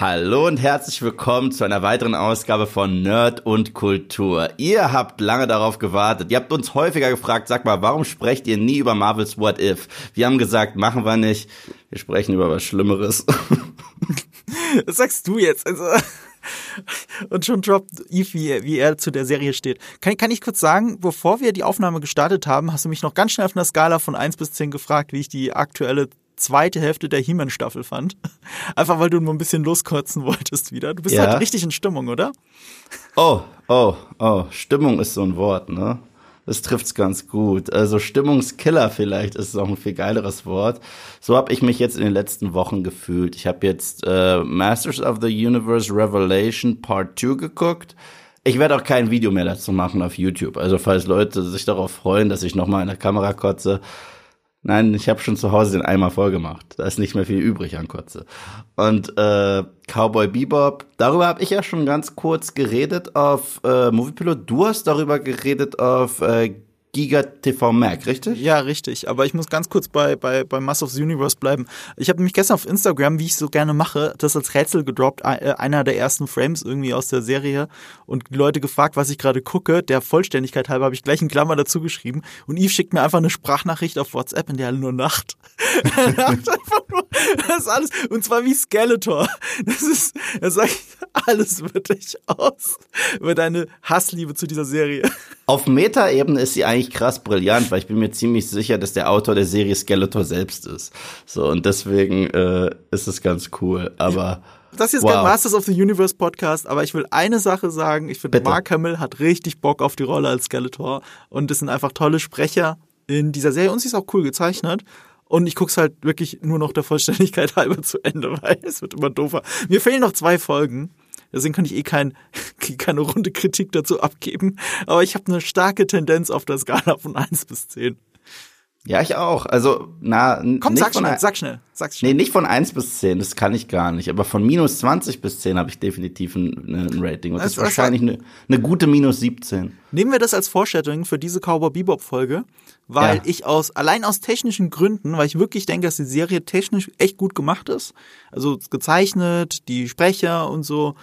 Hallo und herzlich willkommen zu einer weiteren Ausgabe von Nerd und Kultur. Ihr habt lange darauf gewartet. Ihr habt uns häufiger gefragt, sag mal, warum sprecht ihr nie über Marvels What If? Wir haben gesagt, machen wir nicht. Wir sprechen über was Schlimmeres. Das sagst du jetzt. Also und schon droppt Eve, wie, wie er zu der Serie steht. Kann, kann ich kurz sagen, bevor wir die Aufnahme gestartet haben, hast du mich noch ganz schnell auf einer Skala von 1 bis 10 gefragt, wie ich die aktuelle zweite Hälfte der He-Man-Staffel fand. Einfach weil du nur ein bisschen loskotzen wolltest wieder. Du bist ja. halt richtig in Stimmung, oder? Oh, oh, oh. Stimmung ist so ein Wort, ne? Das trifft's ganz gut. Also Stimmungskiller vielleicht ist auch ein viel geileres Wort. So habe ich mich jetzt in den letzten Wochen gefühlt. Ich habe jetzt äh, Masters of the Universe Revelation Part 2 geguckt. Ich werde auch kein Video mehr dazu machen auf YouTube. Also falls Leute sich darauf freuen, dass ich nochmal in der Kamera kotze, Nein, ich habe schon zu Hause den Eimer voll gemacht. Da ist nicht mehr viel übrig an Kotze. Und äh, Cowboy Bebop, darüber habe ich ja schon ganz kurz geredet auf äh, Moviepilot. Du hast darüber geredet auf äh, Giga TV Mac, richtig? Ja, richtig. Aber ich muss ganz kurz bei, bei, bei Mass of the Universe bleiben. Ich habe nämlich gestern auf Instagram, wie ich so gerne mache, das als Rätsel gedroppt, äh, einer der ersten Frames irgendwie aus der Serie und die Leute gefragt, was ich gerade gucke. Der Vollständigkeit halber habe ich gleich einen Klammer dazu geschrieben und Yves schickt mir einfach eine Sprachnachricht auf WhatsApp, in der er nur Nacht. er lacht einfach nur. Das ist alles. Und zwar wie Skeletor. Das ist, er sagt alles wirklich aus über deine Hassliebe zu dieser Serie. Auf Meta-Ebene ist sie eigentlich krass brillant, weil ich bin mir ziemlich sicher, dass der Autor der Serie Skeletor selbst ist. So, und deswegen äh, ist es ganz cool. Aber. Das ist jetzt wow. kein Masters of the Universe Podcast, aber ich will eine Sache sagen. Ich finde, Mark Hamill hat richtig Bock auf die Rolle als Skeletor. Und es sind einfach tolle Sprecher in dieser Serie. Und sie ist auch cool gezeichnet. Und ich guck's halt wirklich nur noch der Vollständigkeit halber zu Ende, weil es wird immer doofer. Mir fehlen noch zwei Folgen. Deswegen kann ich eh kein, keine runde Kritik dazu abgeben. Aber ich habe eine starke Tendenz auf der Skala von 1 bis 10. Ja, ich auch. Also, na, Komm, sag schnell, sag schnell, sag schnell. Nee, nicht von 1 bis 10, das kann ich gar nicht. Aber von minus 20 bis 10 habe ich definitiv ein, ein Rating. Und das, das ist wahrscheinlich eine, eine gute minus 17. Nehmen wir das als Vorstellung für diese Cowboy Bebop Folge, weil ja. ich aus, allein aus technischen Gründen, weil ich wirklich denke, dass die Serie technisch echt gut gemacht ist. Also gezeichnet, die Sprecher und so.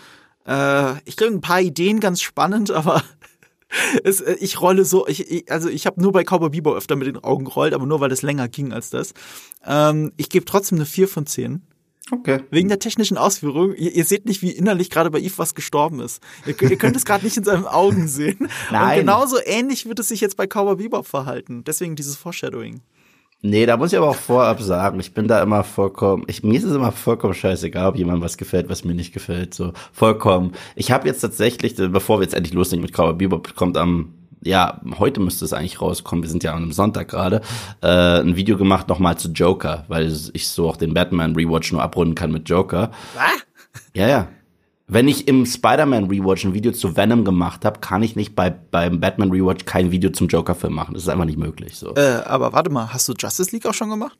Äh, ich kriege ein paar Ideen ganz spannend, aber es, äh, ich rolle so, ich, ich also ich habe nur bei Cowboy Bebop öfter mit den Augen gerollt, aber nur weil es länger ging als das. Ähm, ich gebe trotzdem eine 4 von 10. Okay. Wegen der technischen Ausführung. Ihr, ihr seht nicht, wie innerlich gerade bei Yves was gestorben ist. Ihr, ihr könnt es gerade nicht in seinen Augen sehen. Nein. Und genauso ähnlich wird es sich jetzt bei Cowboy Bebop verhalten. Deswegen dieses Foreshadowing. Nee, da muss ich aber auch vorab sagen, ich bin da immer vollkommen, ich, mir ist es immer vollkommen scheißegal, ob jemandem was gefällt, was mir nicht gefällt, so vollkommen. Ich habe jetzt tatsächlich, bevor wir jetzt endlich loslegen mit Cowboy Bebop, kommt am ja, heute müsste es eigentlich rauskommen, wir sind ja an einem Sonntag gerade, äh, ein Video gemacht nochmal zu Joker, weil ich so auch den Batman Rewatch nur abrunden kann mit Joker. Was? Ja, ja. Wenn ich im Spider-Man Rewatch ein Video zu Venom gemacht habe, kann ich nicht bei beim Batman Rewatch kein Video zum Joker-Film machen. Das ist einfach nicht möglich. So. Äh, aber warte mal, hast du Justice League auch schon gemacht?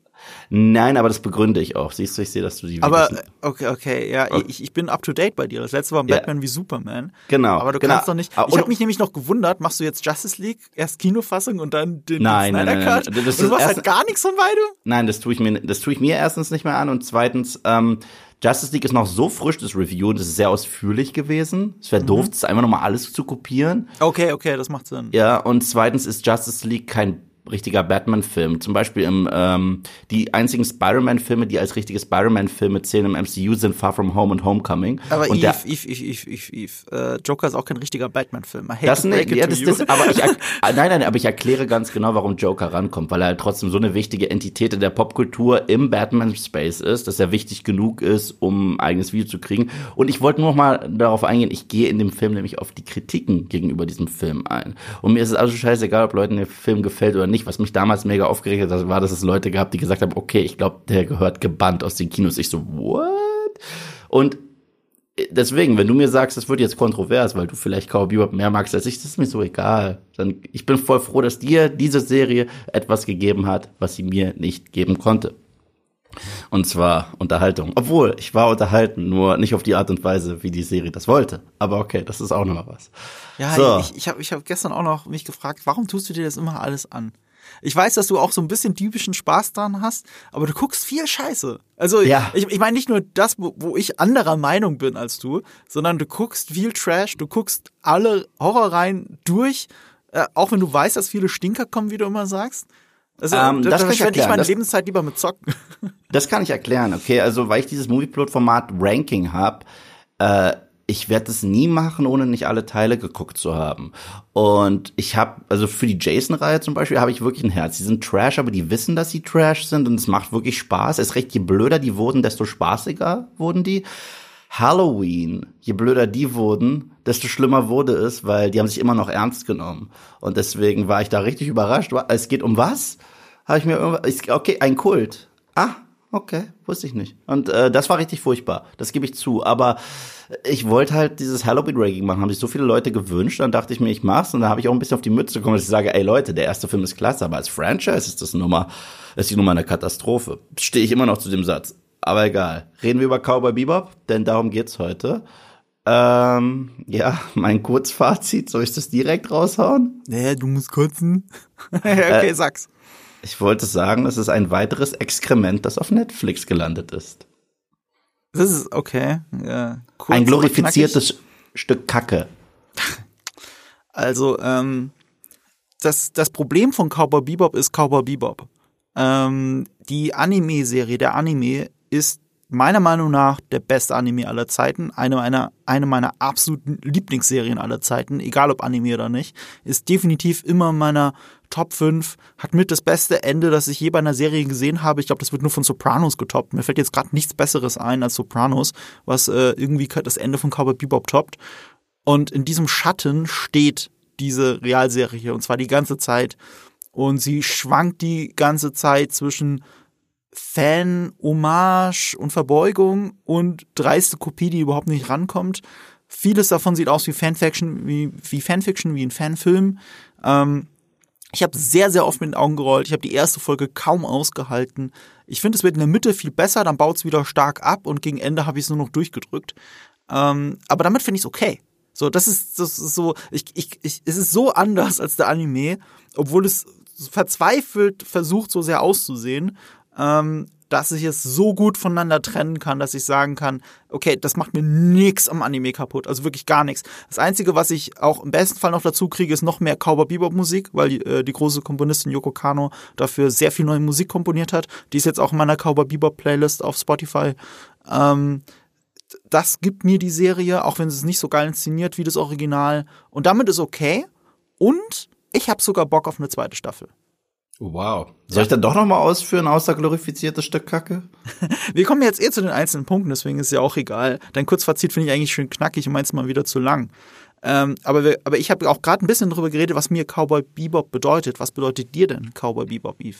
Nein, aber das begründe ich auch. Siehst du, ich sehe, dass du die. Aber okay, okay, ja, okay. Ich, ich bin up to date bei dir. Das letzte war Batman ja. wie Superman. Genau. Aber du genau. kannst doch nicht. Ich habe mich nämlich noch gewundert. Machst du jetzt Justice League erst Kinofassung und dann den, nein, Snyder nein, nein, Cut? Nein, Das und du machst halt gar nichts von beidem? Nein, das tue ich mir, das tue ich mir erstens nicht mehr an und zweitens. Ähm, Justice League ist noch so frisch, das Review, und es ist sehr ausführlich gewesen. Es wäre mhm. doof, das einfach nochmal alles zu kopieren. Okay, okay, das macht Sinn. Ja, und zweitens ist Justice League kein richtiger Batman-Film. Zum Beispiel im, ähm, die einzigen Spider-Man-Filme, die als richtige Spider-Man-Filme zählen im MCU, sind Far From Home und Homecoming. Aber und Eve, Eve, Eve, Eve, Eve. Äh, Joker ist auch kein richtiger Batman-Film. Das, ne, ja, das, das, aber ich, nein, nein, aber ich erkläre ganz genau, warum Joker rankommt, weil er halt trotzdem so eine wichtige Entität in der Popkultur im Batman-Space ist, dass er wichtig genug ist, um ein eigenes Video zu kriegen. Und ich wollte nur noch mal darauf eingehen, ich gehe in dem Film nämlich auf die Kritiken gegenüber diesem Film ein. Und mir ist es also scheißegal, ob Leuten der Film gefällt oder nicht nicht. Was mich damals mega aufgeregt hat, war, dass es Leute gab, die gesagt haben, okay, ich glaube, der gehört gebannt aus den Kinos. Ich so, what? Und deswegen, wenn du mir sagst, das wird jetzt kontrovers, weil du vielleicht Cowboy Bebop mehr magst als ich, das ist mir so egal. Dann, ich bin voll froh, dass dir diese Serie etwas gegeben hat, was sie mir nicht geben konnte. Und zwar Unterhaltung. Obwohl, ich war unterhalten, nur nicht auf die Art und Weise, wie die Serie das wollte. Aber okay, das ist auch nochmal was. Ja, so. ich, ich habe ich hab gestern auch noch mich gefragt, warum tust du dir das immer alles an? Ich weiß, dass du auch so ein bisschen typischen Spaß dran hast, aber du guckst viel Scheiße. Also Ja. ich, ich meine nicht nur das, wo, wo ich anderer Meinung bin als du, sondern du guckst viel Trash, du guckst alle Horrorreihen durch, äh, auch wenn du weißt, dass viele Stinker kommen, wie du immer sagst. Also Ähm, da, das da kann ich verschwende ich erklären. meine Das- Lebenszeit lieber mit Zocken. Das kann ich erklären, okay? Also, weil ich dieses Movieplot-Format Ranking habe, äh, ich werde es nie machen, ohne nicht alle Teile geguckt zu haben. Und ich habe, also für die Jason-Reihe zum Beispiel, habe ich wirklich ein Herz. Die sind Trash, aber die wissen, dass sie Trash sind und es macht wirklich Spaß. Es recht, je blöder die wurden, desto spaßiger wurden die. Halloween, je blöder die wurden, desto schlimmer wurde es, weil die haben sich immer noch ernst genommen. Und deswegen war ich da richtig überrascht. Es geht um was? Habe ich mir irgendwas, okay, ein Kult. Ah, okay, wusste ich nicht. Und äh, das war richtig furchtbar, das gebe ich zu. Aber ich wollte halt dieses Halloween-Ranking machen, haben sich so viele Leute gewünscht, dann dachte ich mir, ich mach's und dann habe ich auch ein bisschen auf die Mütze bekommen, dass ich sage, ey Leute, der erste Film ist klasse, aber als Franchise ist das Nummer, ist die Nummer eine Katastrophe. Stehe ich immer noch zu dem Satz. Aber egal. Reden wir über Cowboy Bebop, denn darum geht's heute. Ähm, ja, mein Kurzfazit, soll ich das direkt raushauen? Naja, du musst kotzen. okay, Äh, sag's. Ich wollte sagen, es ist ein weiteres Exkrement, das auf Netflix gelandet ist. Das ist okay. Ja, kurz, ein aber glorifiziertes Stück Kacke. Also, ähm, das, das Problem von Cowboy Bebop ist Cowboy Bebop. Ähm, die Anime-Serie, der Anime, ist meiner Meinung nach der beste Anime aller Zeiten. Eine meiner, eine meiner absoluten Lieblingsserien aller Zeiten, egal ob Anime oder nicht. Ist definitiv immer in meiner Top 5. Hat mit das beste Ende, das ich je bei einer Serie gesehen habe. Ich glaube, das wird nur von Sopranos getoppt. Mir fällt jetzt gerade nichts Besseres ein als Sopranos, was äh, irgendwie das Ende von Cowboy Bebop toppt. Und in diesem Schatten steht diese Realserie und zwar die ganze Zeit. Und sie schwankt die ganze Zeit zwischen Fan, Hommage und Verbeugung und dreiste Kopie, die überhaupt nicht rankommt. Vieles davon sieht aus wie Fanfiction, wie, wie Fanfiction, wie ein Fanfilm. Ähm, ich habe sehr, sehr oft mit den Augen gerollt. Ich habe die erste Folge kaum ausgehalten. Ich finde, es wird in der Mitte viel besser, dann baut es wieder stark ab und gegen Ende habe ich es nur noch durchgedrückt. Ähm, aber damit finde ich es okay. So, das ist, das ist so, ich, ich, ich, es ist so anders als der Anime, obwohl es verzweifelt versucht, so sehr auszusehen, ähm, dass ich es so gut voneinander trennen kann, dass ich sagen kann, okay, das macht mir nix am Anime kaputt, also wirklich gar nichts. Das Einzige, was ich auch im besten Fall noch dazu kriege, ist noch mehr Cowboy Bebop Musik, weil die, äh, die große Komponistin Yoko Kano dafür sehr viel neue Musik komponiert hat. Die ist jetzt auch in meiner Cowboy Bebop Playlist auf Spotify. Ähm, das gibt mir die Serie, auch wenn sie es nicht so geil inszeniert wie das Original. Und damit ist okay. Und ich habe sogar Bock auf eine zweite Staffel. Wow. Soll ich dann doch noch mal ausführen, außer glorifiziertes Stück Kacke? Wir kommen jetzt eh zu den einzelnen Punkten, deswegen ist ja auch egal. Dein Kurzfazit finde ich eigentlich schön knackig und meins mal wieder zu lang. Ähm, aber, wir, aber ich habe auch gerade ein bisschen darüber geredet, was mir Cowboy Bebop bedeutet. Was bedeutet dir denn Cowboy Bebop, Eve?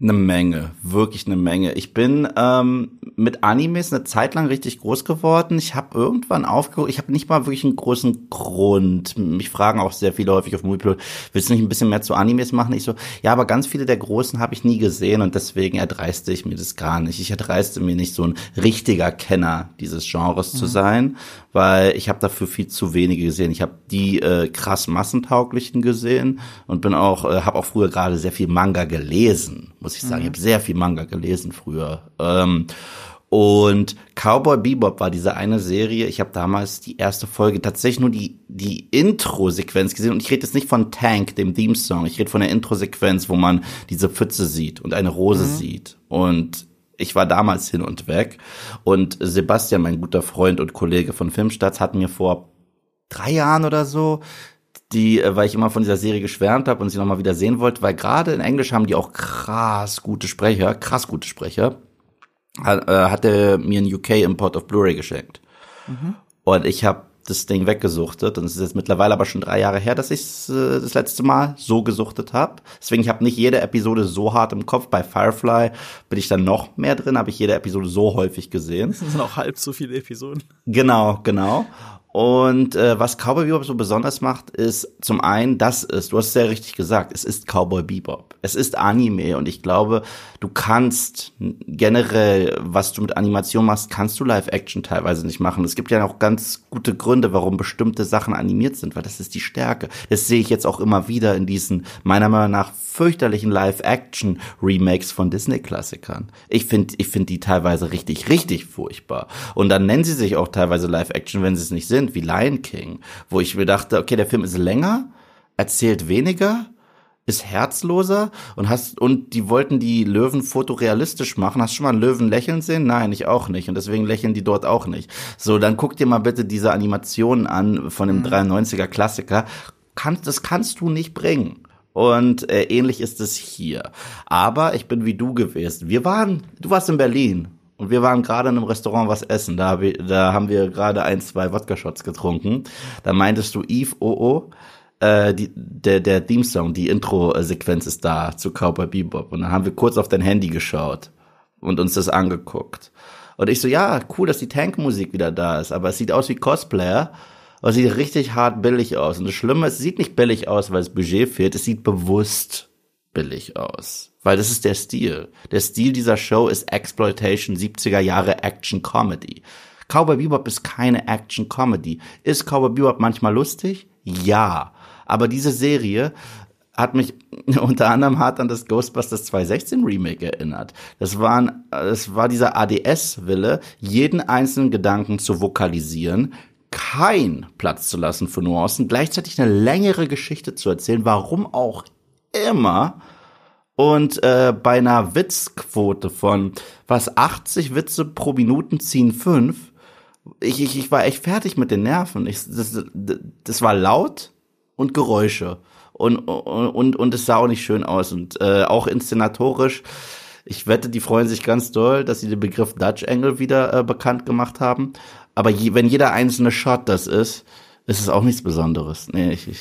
Eine Menge, wirklich eine Menge. Ich bin ähm, mit Animes eine Zeit lang richtig groß geworden. Ich habe irgendwann aufgehört, ich habe nicht mal wirklich einen großen Grund. Mich fragen auch sehr viele häufig auf Moviepilot, willst du nicht ein bisschen mehr zu Animes machen? Ich so, ja, aber ganz viele der großen habe ich nie gesehen und deswegen erdreiste ich mir das gar nicht. Ich erdreiste mir nicht so ein richtiger Kenner dieses Genres zu sein, weil ich habe dafür viel zu wenige gesehen. Ich habe die äh, krass massentauglichen gesehen und bin auch, äh, habe auch früher gerade sehr viel Manga gelesen, muss ich sagen. Ich habe sehr viel Manga gelesen früher. Ähm, und Cowboy Bebop war diese eine Serie. Ich habe damals die erste Folge tatsächlich nur die die Intro-Sequenz gesehen und ich rede jetzt nicht von Tank, dem Theme-Song. Ich rede von der Intro-Sequenz, wo man diese Pfütze sieht und eine Rose sieht und ich war damals hin und weg und Sebastian, mein guter Freund und Kollege von Filmstarts, hat mir vor drei Jahren oder so die, äh, weil ich immer von dieser Serie geschwärmt habe und sie nochmal wieder sehen wollte, weil gerade in Englisch haben die auch krass gute Sprecher, krass gute Sprecher, hat, äh, hat er mir einen UK-Import auf Blu-ray geschenkt. Und ich habe das Ding weggesuchtet und es ist jetzt mittlerweile aber schon drei Jahre her, dass ich es äh, das letzte Mal so gesuchtet habe. Deswegen, ich habe nicht jede Episode so hart im Kopf. Bei Firefly bin ich dann noch mehr drin, habe ich jede Episode so häufig gesehen. Das sind auch halb so viele Episoden. Genau, genau. Und äh, was Cowboy Bebop so besonders macht, ist zum einen, das ist, du hast es ja richtig gesagt, es ist Cowboy Bebop. Es ist Anime und ich glaube, du kannst generell, was du mit Animation machst, kannst du Live-Action teilweise nicht machen. Es gibt ja auch ganz gute Gründe, warum bestimmte Sachen animiert sind, weil das ist die Stärke. Das sehe ich jetzt auch immer wieder in diesen, meiner Meinung nach, fürchterlichen Live-Action-Remakes von Disney-Klassikern. Ich finde ich finde die teilweise richtig, richtig furchtbar. Und dann nennen sie sich auch teilweise Live-Action, wenn sie es nicht sind, wie Lion King, wo ich mir dachte, okay, der Film ist länger, erzählt weniger, ist herzloser und hast und die wollten die Löwen fotorealistisch machen. Hast du schon mal einen Löwen lächeln sehen? Nein, ich auch nicht und deswegen lächeln die dort auch nicht. So, dann guck dir mal bitte diese Animationen an von dem 93er mhm. Klassiker. Kannst, das kannst du nicht bringen. Und äh, ähnlich ist es hier. Aber ich bin wie du gewesen. Wir waren, du warst in Berlin. Und wir waren gerade in einem Restaurant was essen. Da, hab ich, da haben wir gerade ein, zwei Wodka-Shots getrunken. Da meintest du, Eve, oh oh, äh, die, der, der Theme-Song, die Intro-Sequenz ist da zu Cowboy Bebop. Und dann haben wir kurz auf dein Handy geschaut und uns das angeguckt. Und ich so, ja, cool, dass die Tank-Musik wieder da ist, aber es sieht aus wie Cosplayer. Aber es sieht richtig hart billig aus. Und das Schlimme ist, es sieht nicht billig aus, weil es Budget fehlt. Es sieht bewusst billig aus. Weil das ist der Stil. Der Stil dieser Show ist Exploitation, 70er Jahre Action Comedy. Cowboy Bebop ist keine Action Comedy. Ist Cowboy Bebop manchmal lustig? Ja. Aber diese Serie hat mich unter anderem hart an das Ghostbusters 2016 Remake erinnert. Das waren, das war dieser ADS-Wille, jeden einzelnen Gedanken zu vokalisieren, kein Platz zu lassen für Nuancen, gleichzeitig eine längere Geschichte zu erzählen, warum auch immer. Und äh, bei einer Witzquote von was 80 Witze pro Minuten ziehen fünf. Ich, ich, ich war echt fertig mit den Nerven. Ich, das, das war laut und Geräusche. Und, und, und es sah auch nicht schön aus. Und äh, auch inszenatorisch ich wette, die freuen sich ganz doll, dass sie den Begriff Dutch Angle wieder äh, bekannt gemacht haben. Aber je, wenn jeder einzelne Shot das ist, ist es auch nichts Besonderes. Nee, ich, ich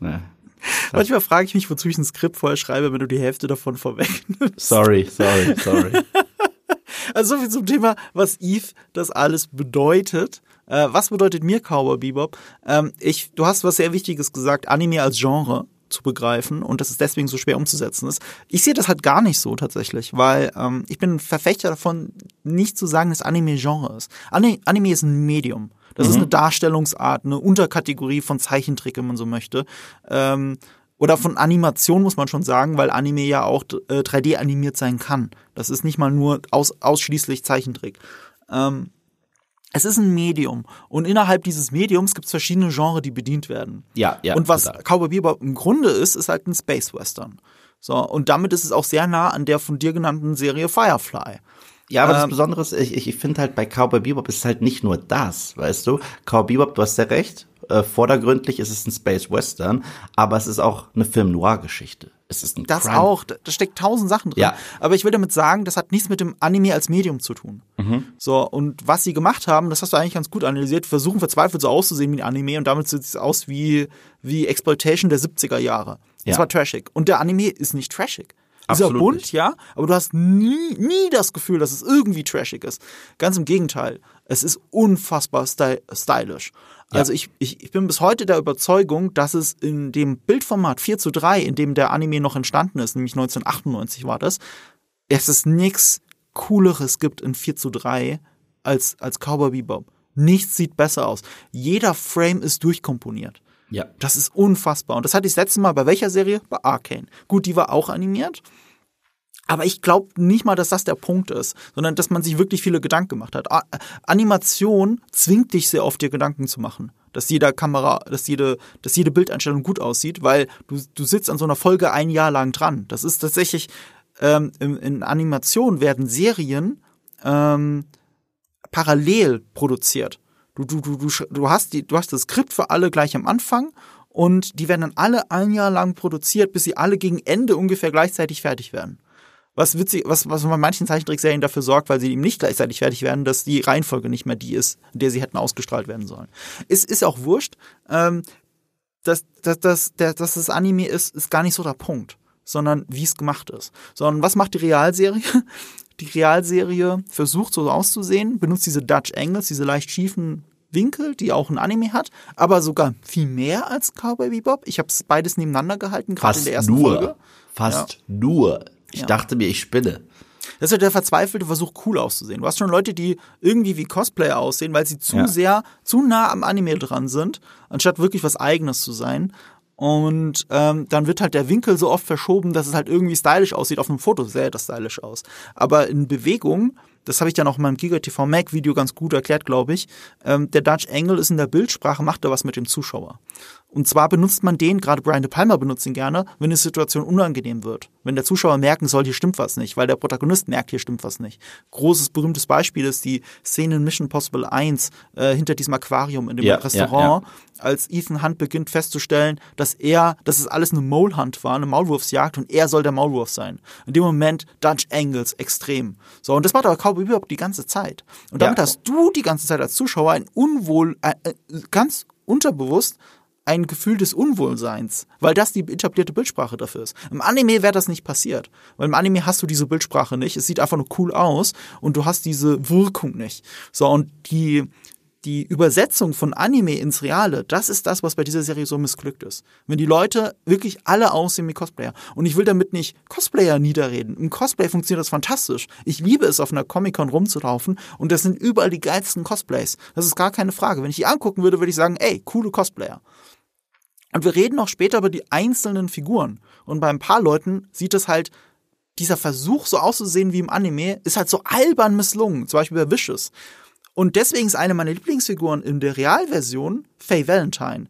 nee. Manchmal frage ich mich, wozu ich ein Skript vorher schreibe, wenn du die Hälfte davon vorwegnimmst. Sorry, sorry, sorry. also so viel zum Thema, was Eve das alles bedeutet. Äh, was bedeutet mir Cowboy Bebop? Ähm, ich, du hast was sehr Wichtiges gesagt, Anime als Genre zu begreifen und dass es deswegen so schwer umzusetzen ist. Ich sehe das halt gar nicht so tatsächlich, weil ähm, ich bin ein Verfechter davon, nicht zu sagen, dass Anime Genre ist. Anime ist ein Medium. Das mhm. ist eine Darstellungsart, eine Unterkategorie von Zeichentrick, wenn man so möchte. Ähm, oder von Animation muss man schon sagen, weil Anime ja auch äh, 3D animiert sein kann. Das ist nicht mal nur aus, ausschließlich Zeichentrick. Ähm, es ist ein Medium und innerhalb dieses Mediums gibt es verschiedene Genres, die bedient werden. Ja, ja. Und was total. Cowboy Bebop im Grunde ist, ist halt ein Space Western. So und damit ist es auch sehr nah an der von dir genannten Serie Firefly. Ja, aber ähm, das Besondere ist, ich, ich, ich finde halt bei Cowboy Bebop ist halt nicht nur das, weißt du? Cowboy Bebop, du hast ja recht. Äh, vordergründlich ist es ein Space Western, aber es ist auch eine Film Noir Geschichte. Es ist ein Das Crime. auch, da steckt tausend Sachen drin. Ja. Aber ich will damit sagen, das hat nichts mit dem Anime als Medium zu tun. Mhm. So, und was sie gemacht haben, das hast du eigentlich ganz gut analysiert, versuchen verzweifelt so auszusehen wie ein Anime und damit sieht es aus wie, wie Exploitation der 70er Jahre. Ja. zwar trashig. Und der Anime ist nicht trashig. Ist ja bunt, nicht. ja, aber du hast nie, nie das Gefühl, dass es irgendwie trashig ist. Ganz im Gegenteil. Es ist unfassbar sty stylisch. Ja. Also ich, ich, ich bin bis heute der Überzeugung, dass es in dem Bildformat 4 zu 3, in dem der Anime noch entstanden ist, nämlich 1998 war das, es ist nichts Cooleres gibt in 4 zu 3 als, als Cowboy Bebop. Nichts sieht besser aus. Jeder Frame ist durchkomponiert. Ja. Das ist unfassbar. Und das hatte ich das letzte Mal bei welcher Serie? Bei Arcane. Gut, die war auch animiert. Aber ich glaube nicht mal, dass das der Punkt ist, sondern dass man sich wirklich viele Gedanken gemacht hat. A Animation zwingt dich sehr oft, dir Gedanken zu machen. Dass jede Kamera, dass jede, dass jede Bildeinstellung gut aussieht, weil du, du sitzt an so einer Folge ein Jahr lang dran. Das ist tatsächlich, ähm, in, in Animation werden Serien ähm, parallel produziert. Du, du, du, du, du, hast die, du hast das Skript für alle gleich am Anfang und die werden dann alle ein Jahr lang produziert, bis sie alle gegen Ende ungefähr gleichzeitig fertig werden was witzig, was, was bei manchen Zeichentrickserien dafür sorgt, weil sie eben nicht gleichzeitig fertig werden, dass die Reihenfolge nicht mehr die ist, in der sie hätten ausgestrahlt werden sollen. Es ist auch wurscht. Ähm, dass, dass, dass, dass das Anime ist, ist gar nicht so der Punkt, sondern wie es gemacht ist. Sondern was macht die Realserie? Die Realserie versucht so auszusehen, benutzt diese Dutch Angles, diese leicht schiefen Winkel, die auch ein Anime hat, aber sogar viel mehr als Cowboy Bebop. Ich habe beides nebeneinander gehalten, gerade in der ersten nur. Folge. Fast ja. nur. Ich ja. dachte mir, ich spinne. Das ist ja der verzweifelte Versuch, cool auszusehen. Du hast schon Leute, die irgendwie wie Cosplayer aussehen, weil sie zu ja. sehr, zu nah am Anime dran sind, anstatt wirklich was Eigenes zu sein. Und ähm, dann wird halt der Winkel so oft verschoben, dass es halt irgendwie stylisch aussieht. Auf einem Foto sähe das stylisch aus. Aber in Bewegung das habe ich dann auch in meinem GigaTV Mac Video ganz gut erklärt, glaube ich. Ähm, der Dutch Angle ist in der Bildsprache, macht da was mit dem Zuschauer. Und zwar benutzt man den, gerade Brian De Palma benutzt ihn gerne, wenn die Situation unangenehm wird. Wenn der Zuschauer merken soll, hier stimmt was nicht, weil der Protagonist merkt, hier stimmt was nicht. Großes, berühmtes Beispiel ist die Szene in Mission Possible 1 äh, hinter diesem Aquarium in dem ja, Restaurant, ja, ja. als Ethan Hunt beginnt festzustellen, dass er, dass es alles eine Mole Hunt war, eine Maulwurfsjagd und er soll der Maulwurf sein. In dem Moment Dutch Angles extrem. So, und das macht aber kaum überhaupt die ganze Zeit. Und damit hast du die ganze Zeit als Zuschauer ein Unwohl, äh, äh ganz unterbewusst ein Gefühl des Unwohlseins, weil das die etablierte Bildsprache dafür ist. Im Anime wäre das nicht passiert, weil im Anime hast du diese Bildsprache nicht. Es sieht einfach nur cool aus und du hast diese Wirkung nicht. So und die die Übersetzung von Anime ins Reale, das ist das, was bei dieser Serie so missglückt ist. Wenn die Leute wirklich alle aussehen wie Cosplayer. Und ich will damit nicht Cosplayer niederreden. Im Cosplay funktioniert das fantastisch. Ich liebe es, auf einer Comic-Con rumzulaufen und das sind überall die geilsten Cosplays. Das ist gar keine Frage. Wenn ich die angucken würde, würde ich sagen, ey, coole Cosplayer. Und wir reden auch später über die einzelnen Figuren. Und bei ein paar Leuten sieht es halt, dieser Versuch, so auszusehen wie im Anime, ist halt so albern misslungen. Zum Beispiel bei Vicious. Und deswegen ist eine meiner Lieblingsfiguren in der Realversion Faye Valentine.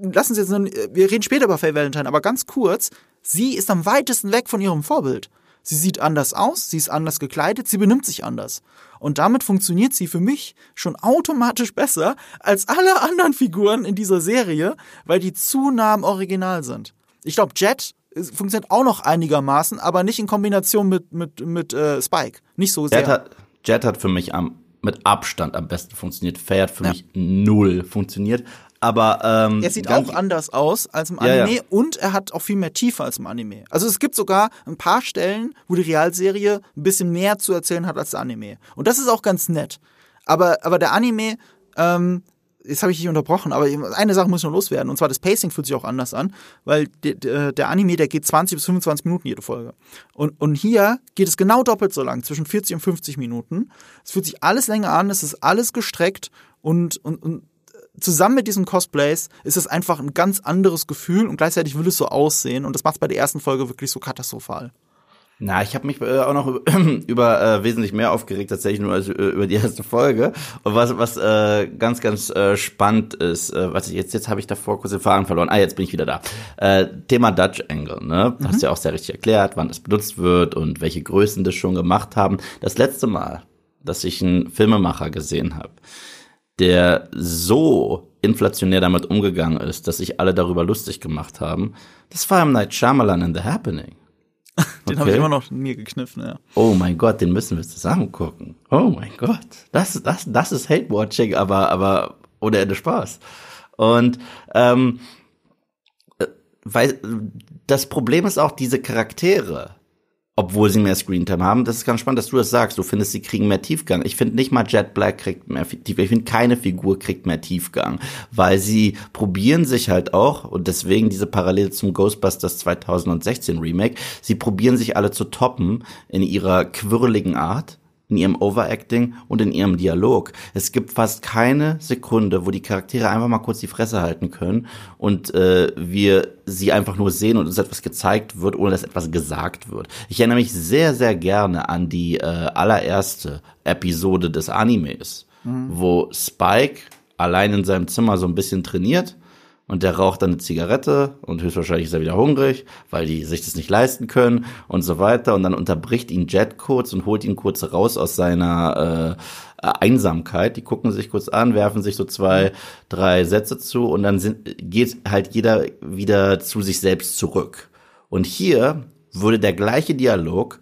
Lassen Sie jetzt, wir reden später über Faye Valentine, aber ganz kurz, sie ist am weitesten weg von ihrem Vorbild. Sie sieht anders aus, sie ist anders gekleidet, sie benimmt sich anders. Und damit funktioniert sie für mich schon automatisch besser als alle anderen Figuren in dieser Serie, weil die zu nah am Original sind. Ich glaube, Jet funktioniert auch noch einigermaßen, aber nicht in Kombination mit, mit, mit äh, Spike. Nicht so sehr. Jet hat, Jet hat für mich am, mit Abstand am besten funktioniert. Faye hat für ja. mich null funktioniert. Aber ähm, er sieht auch anders aus als im Anime ja, ja. und er hat auch viel mehr Tiefe als im Anime. Also es gibt sogar ein paar Stellen, wo die Realserie ein bisschen mehr zu erzählen hat als der Anime. Und das ist auch ganz nett. Aber, aber der Anime, ähm, jetzt habe ich dich unterbrochen, aber eine Sache muss noch loswerden. Und zwar das Pacing fühlt sich auch anders an, weil der, Anime, der geht 20 bis 25 Minuten jede Folge. Und, und hier geht es genau doppelt so lang, zwischen 40 und 50 Minuten. Es fühlt sich alles länger an, es ist alles gestreckt und, und, und zusammen mit diesen Cosplays ist es einfach ein ganz anderes Gefühl und gleichzeitig will es so aussehen und das macht es bei der ersten Folge wirklich so katastrophal. Na, ich habe mich äh, auch noch über äh, wesentlich mehr aufgeregt tatsächlich nur als äh, über die erste Folge. Und was was äh, ganz ganz äh, spannend ist, äh, was ich jetzt jetzt habe ich davor kurz den Faden verloren. Ah, jetzt bin ich wieder da. Äh, Thema Dutch Angle, ne? Mhm. Hast ja auch sehr richtig erklärt, wann es benutzt wird und welche Größen das schon gemacht haben. Das letzte Mal, dass ich einen Filmemacher gesehen habe, der so inflationär damit umgegangen ist, dass sich alle darüber lustig gemacht haben, das war im Night Shyamalan in The Happening. den okay. habe ich immer noch mir gekniffen, ja. Oh mein Gott, den müssen wir zusammen gucken. Oh mein Gott. Das, das, das ist Hate-Watching, aber, aber ohne Ende Spaß. Und ähm, äh, weil das Problem ist auch diese Charaktere obwohl sie mehr Screentime haben. Das ist ganz spannend, dass du das sagst. Du findest, sie kriegen mehr Tiefgang. Ich finde nicht mal Jet Black kriegt mehr Tiefgang. Ich finde, keine Figur kriegt mehr Tiefgang, weil sie probieren sich halt auch, und deswegen diese Parallele zum Ghostbusters 2016 Remake, sie probieren sich alle zu toppen in ihrer quirligen Art in ihrem Overacting und in ihrem Dialog. Es gibt fast keine Sekunde, wo die Charaktere einfach mal kurz die Fresse halten können und äh, wir sie einfach nur sehen und uns etwas gezeigt wird, ohne dass etwas gesagt wird. Ich erinnere mich sehr, sehr gerne an die äh, allererste Episode des Animes, mhm. wo Spike allein in seinem Zimmer so ein bisschen trainiert und der raucht dann eine Zigarette und höchstwahrscheinlich ist er wieder hungrig, weil die sich das nicht leisten können und so weiter. Und dann unterbricht ihn Jet kurz und holt ihn kurz raus aus seiner äh, Einsamkeit. Die gucken sich kurz an, werfen sich so zwei, drei Sätze zu und dann sind, geht halt jeder wieder zu sich selbst zurück. Und hier würde der gleiche Dialog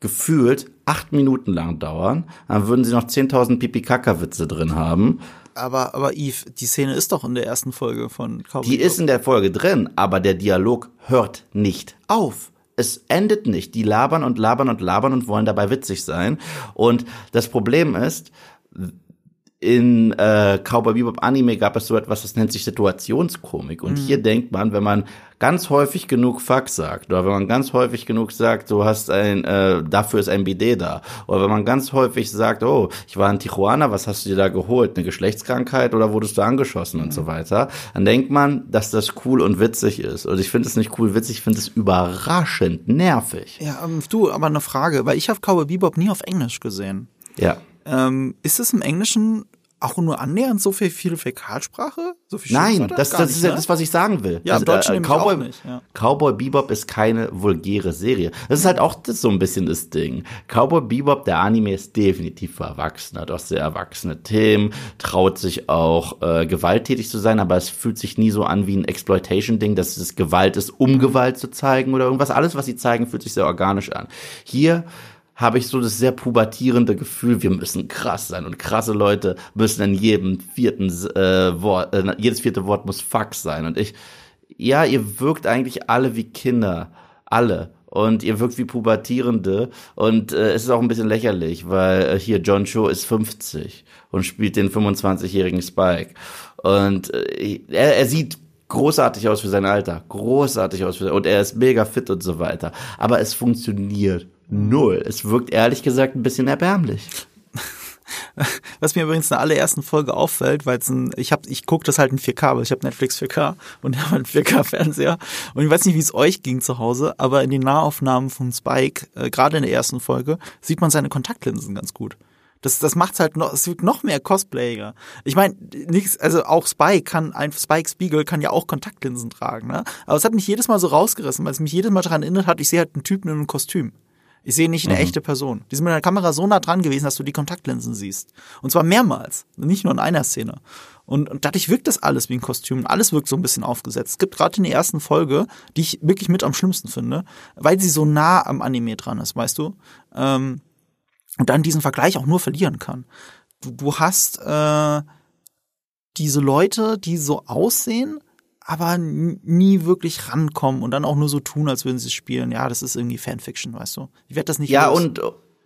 gefühlt acht Minuten lang dauern, dann würden sie noch 10.000 Pipi-Kaka-Witze drin haben aber, aber Yves, die Szene ist doch in der ersten Folge von Cowboy Die ist in der Folge drin, aber der Dialog hört nicht auf. Es endet nicht. Die labern und labern und labern und wollen dabei witzig sein. Und das Problem ist, in äh, Cowboy Bebop Anime gab es so etwas, das nennt sich Situationskomik. Und mhm. hier denkt man, wenn man ganz häufig genug Fuck sagt, oder wenn man ganz häufig genug sagt, du hast ein, äh, dafür ist ein Bidet da, oder wenn man ganz häufig sagt, oh, ich war in Tijuana, was hast du dir da geholt, eine Geschlechtskrankheit oder wurdest du angeschossen mhm. und so weiter, dann denkt man, dass das cool und witzig ist. Und ich finde es nicht cool witzig, ich finde es überraschend nervig. Ja, ähm, du, aber eine Frage, weil ich habe Cowboy Bebop nie auf Englisch gesehen. Ja. Ähm, ist es im Englischen auch nur annähernd so viel, viel Fäkalsprache? So viel Nein, das, das, das ist ja ne? das, was ich sagen will. Ja, das, im Deutschen äh, Cowboy, auch nicht. Ja. Cowboy Bebop ist keine vulgäre Serie. Das ist halt auch das, so ein bisschen das Ding. Cowboy Bebop, der Anime, ist definitiv für Erwachsene, hat auch sehr erwachsene Themen, traut sich auch äh, gewalttätig zu sein, aber es fühlt sich nie so an wie ein Exploitation-Ding, dass es Gewalt ist, um Gewalt zu zeigen oder irgendwas. Alles, was sie zeigen, fühlt sich sehr organisch an. Hier habe ich so das sehr pubertierende Gefühl, wir müssen krass sein. Und krasse Leute müssen in jedem vierten äh, Wort, äh, jedes vierte Wort muss Fuck sein. Und ich, ja, ihr wirkt eigentlich alle wie Kinder, alle. Und ihr wirkt wie Pubertierende. Und äh, es ist auch ein bisschen lächerlich, weil äh, hier John Cho ist 50 und spielt den 25-jährigen Spike. Und äh, er, er sieht großartig aus für sein Alter, großartig aus für und er ist mega fit und so weiter, aber es funktioniert null. Es wirkt ehrlich gesagt ein bisschen erbärmlich. Was mir übrigens in der allerersten Folge auffällt, weil ein, ich hab, ich gucke das halt in 4K, weil ich habe Netflix 4K und habe einen 4K-Fernseher. Und ich weiß nicht, wie es euch ging zu Hause, aber in den Nahaufnahmen von Spike, äh, gerade in der ersten Folge, sieht man seine Kontaktlinsen ganz gut. Das, das macht's halt noch, es wird noch mehr Cosplayer. Ich meine, nichts, also auch Spike kann, ein Spike Spiegel kann ja auch Kontaktlinsen tragen, ne? Aber es hat mich jedes Mal so rausgerissen, weil es mich jedes Mal daran erinnert hat, ich sehe halt einen Typen in einem Kostüm. Ich sehe nicht eine mhm. echte Person. Die sind mit der Kamera so nah dran gewesen, dass du die Kontaktlinsen siehst. Und zwar mehrmals. Nicht nur in einer Szene. Und, und dadurch wirkt das alles wie ein Kostüm. Alles wirkt so ein bisschen aufgesetzt. Es gibt gerade in der ersten Folge, die ich wirklich mit am schlimmsten finde, weil sie so nah am Anime dran ist, weißt du? Ähm, und dann diesen Vergleich auch nur verlieren kann. Du, du hast äh, diese Leute, die so aussehen, aber nie wirklich rankommen und dann auch nur so tun, als würden sie spielen. Ja, das ist irgendwie Fanfiction, weißt du. Ich werde das nicht Ja, los. und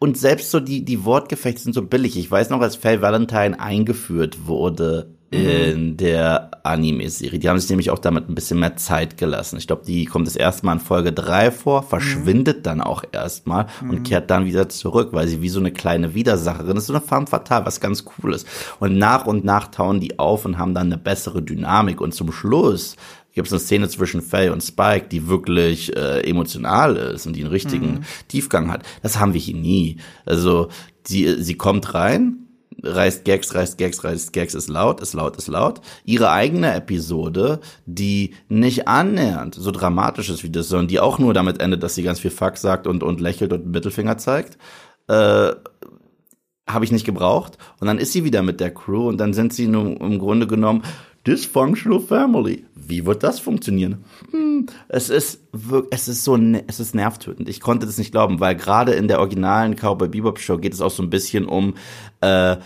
und selbst so die die Wortgefechte sind so billig. Ich weiß noch, als Faye Valentine eingeführt wurde, in der Anime-Serie. Die haben sich nämlich auch damit ein bisschen mehr Zeit gelassen. Ich glaube, die kommt das erste Mal in Folge drei vor, verschwindet mhm. dann auch erstmal mhm. und kehrt dann wieder zurück, weil sie wie so eine kleine Widersacherin ist, so eine femme fatale, was ganz cool ist. Und nach und nach tauen die auf und haben dann eine bessere Dynamik. Und zum Schluss gibt es eine Szene zwischen Faye und Spike, die wirklich äh, emotional ist und die einen richtigen mhm. Tiefgang hat. Das haben wir hier nie. Also sie, sie kommt rein, reißt Gags, reißt Gags, reißt Gags, ist laut, ist laut, ist laut. Ihre eigene Episode, die nicht annähernd so dramatisch ist wie das, sondern die auch nur damit endet, dass sie ganz viel Fuck sagt und, und lächelt und Mittelfinger zeigt, äh, habe ich nicht gebraucht. Und dann ist sie wieder mit der Crew und dann sind sie nun im Grunde genommen Dysfunctional Family. Wie wird das funktionieren? Hm, es ist es ist so es ist nervtötend. Ich konnte das nicht glauben, weil gerade in der originalen Cowboy Bebop Show geht es auch so ein bisschen um äh,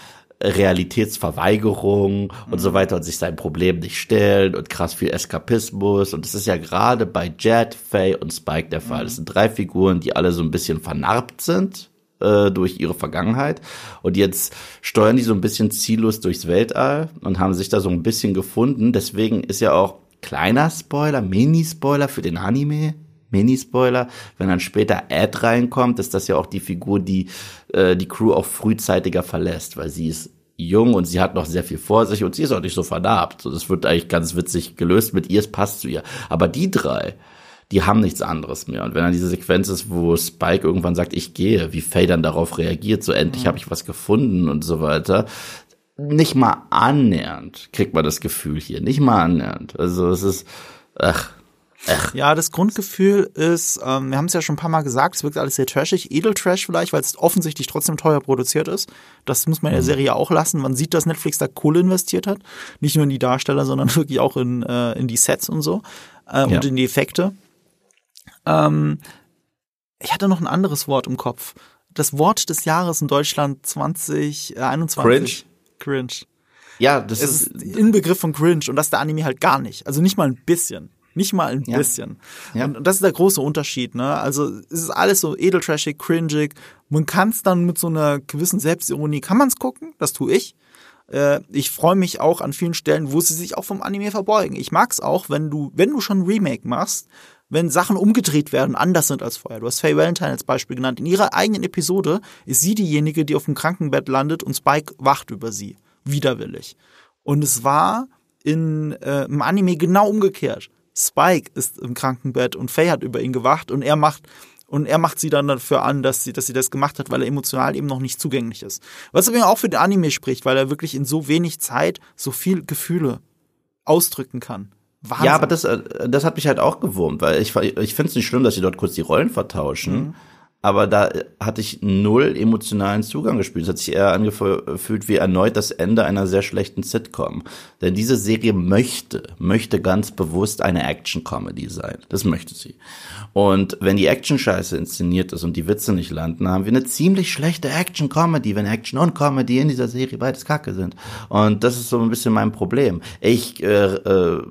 Realitätsverweigerung mhm. und so weiter und sich sein Problem nicht stellen und krass viel Eskapismus. Und das ist ja gerade bei Jet, Faye und Spike der Fall. Mhm. Das sind drei Figuren, die alle so ein bisschen vernarbt sind äh, durch ihre Vergangenheit. Und jetzt steuern die so ein bisschen ziellos durchs Weltall und haben sich da so ein bisschen gefunden. Deswegen ist ja auch kleiner Spoiler, Mini-Spoiler für den Anime. Mini-Spoiler, wenn dann später Ed reinkommt, ist das ja auch die Figur, die äh, die Crew auch frühzeitiger verlässt, weil sie ist jung und sie hat noch sehr viel vor sich und sie ist auch nicht so vernarbt. Das wird eigentlich ganz witzig gelöst mit ihr, es passt zu ihr. Aber die drei, die haben nichts anderes mehr. Und wenn dann diese Sequenz ist, wo Spike irgendwann sagt, ich gehe, wie Faye dann darauf reagiert, so endlich mhm. habe ich was gefunden und so weiter, nicht mal annähernd kriegt man das Gefühl hier, nicht mal annähernd. Also es ist, ach, Ach. Ja, das Grundgefühl ist, ähm, wir haben es ja schon ein paar Mal gesagt, es wirkt alles sehr trashig, Edeltrash vielleicht, weil es offensichtlich trotzdem teuer produziert ist. Das muss man in der mhm. Serie auch lassen. Man sieht, dass Netflix da Kohle investiert hat. Nicht nur in die Darsteller, sondern wirklich auch in, äh, in die Sets und so äh, ja. und in die Effekte. Ähm, ich hatte noch ein anderes Wort im Kopf. Das Wort des Jahres in Deutschland 2021. Cringe. Cringe. Ja, das es ist Inbegriff von Cringe und das ist der Anime halt gar nicht. Also nicht mal ein bisschen. Nicht mal ein ja. bisschen. Ja. Und das ist der große Unterschied, ne? Also es ist alles so edeltrashig, cringig. Man kann es dann mit so einer gewissen Selbstironie, kann man es gucken, das tue ich. Äh, ich freue mich auch an vielen Stellen, wo sie sich auch vom Anime verbeugen. Ich mag's auch, wenn du, wenn du schon ein Remake machst, wenn Sachen umgedreht werden, anders sind als vorher. Du hast Faye Valentine als Beispiel genannt. In ihrer eigenen Episode ist sie diejenige, die auf dem Krankenbett landet und Spike wacht über sie. Widerwillig. Und es war in, äh, im Anime genau umgekehrt. Spike ist im Krankenbett und Faye hat über ihn gewacht und er macht und er macht sie dann dafür an, dass sie, dass sie das gemacht hat, weil er emotional eben noch nicht zugänglich ist. Was aber auch für den Anime spricht, weil er wirklich in so wenig Zeit so viel Gefühle ausdrücken kann. Wahnsinn. Ja, aber das, äh, das hat mich halt auch gewurmt, weil ich, ich finde es nicht schlimm, dass sie dort kurz die Rollen vertauschen. Mhm aber da hatte ich null emotionalen Zugang gespielt. Es hat sich eher angefühlt wie erneut das Ende einer sehr schlechten Sitcom. Denn diese Serie möchte, möchte ganz bewusst eine Action-Comedy sein. Das möchte sie. Und wenn die Action-Scheiße inszeniert ist und die Witze nicht landen, haben wir eine ziemlich schlechte Action-Comedy, wenn Action und Comedy in dieser Serie beides Kacke sind. Und das ist so ein bisschen mein Problem. Ich, äh, äh,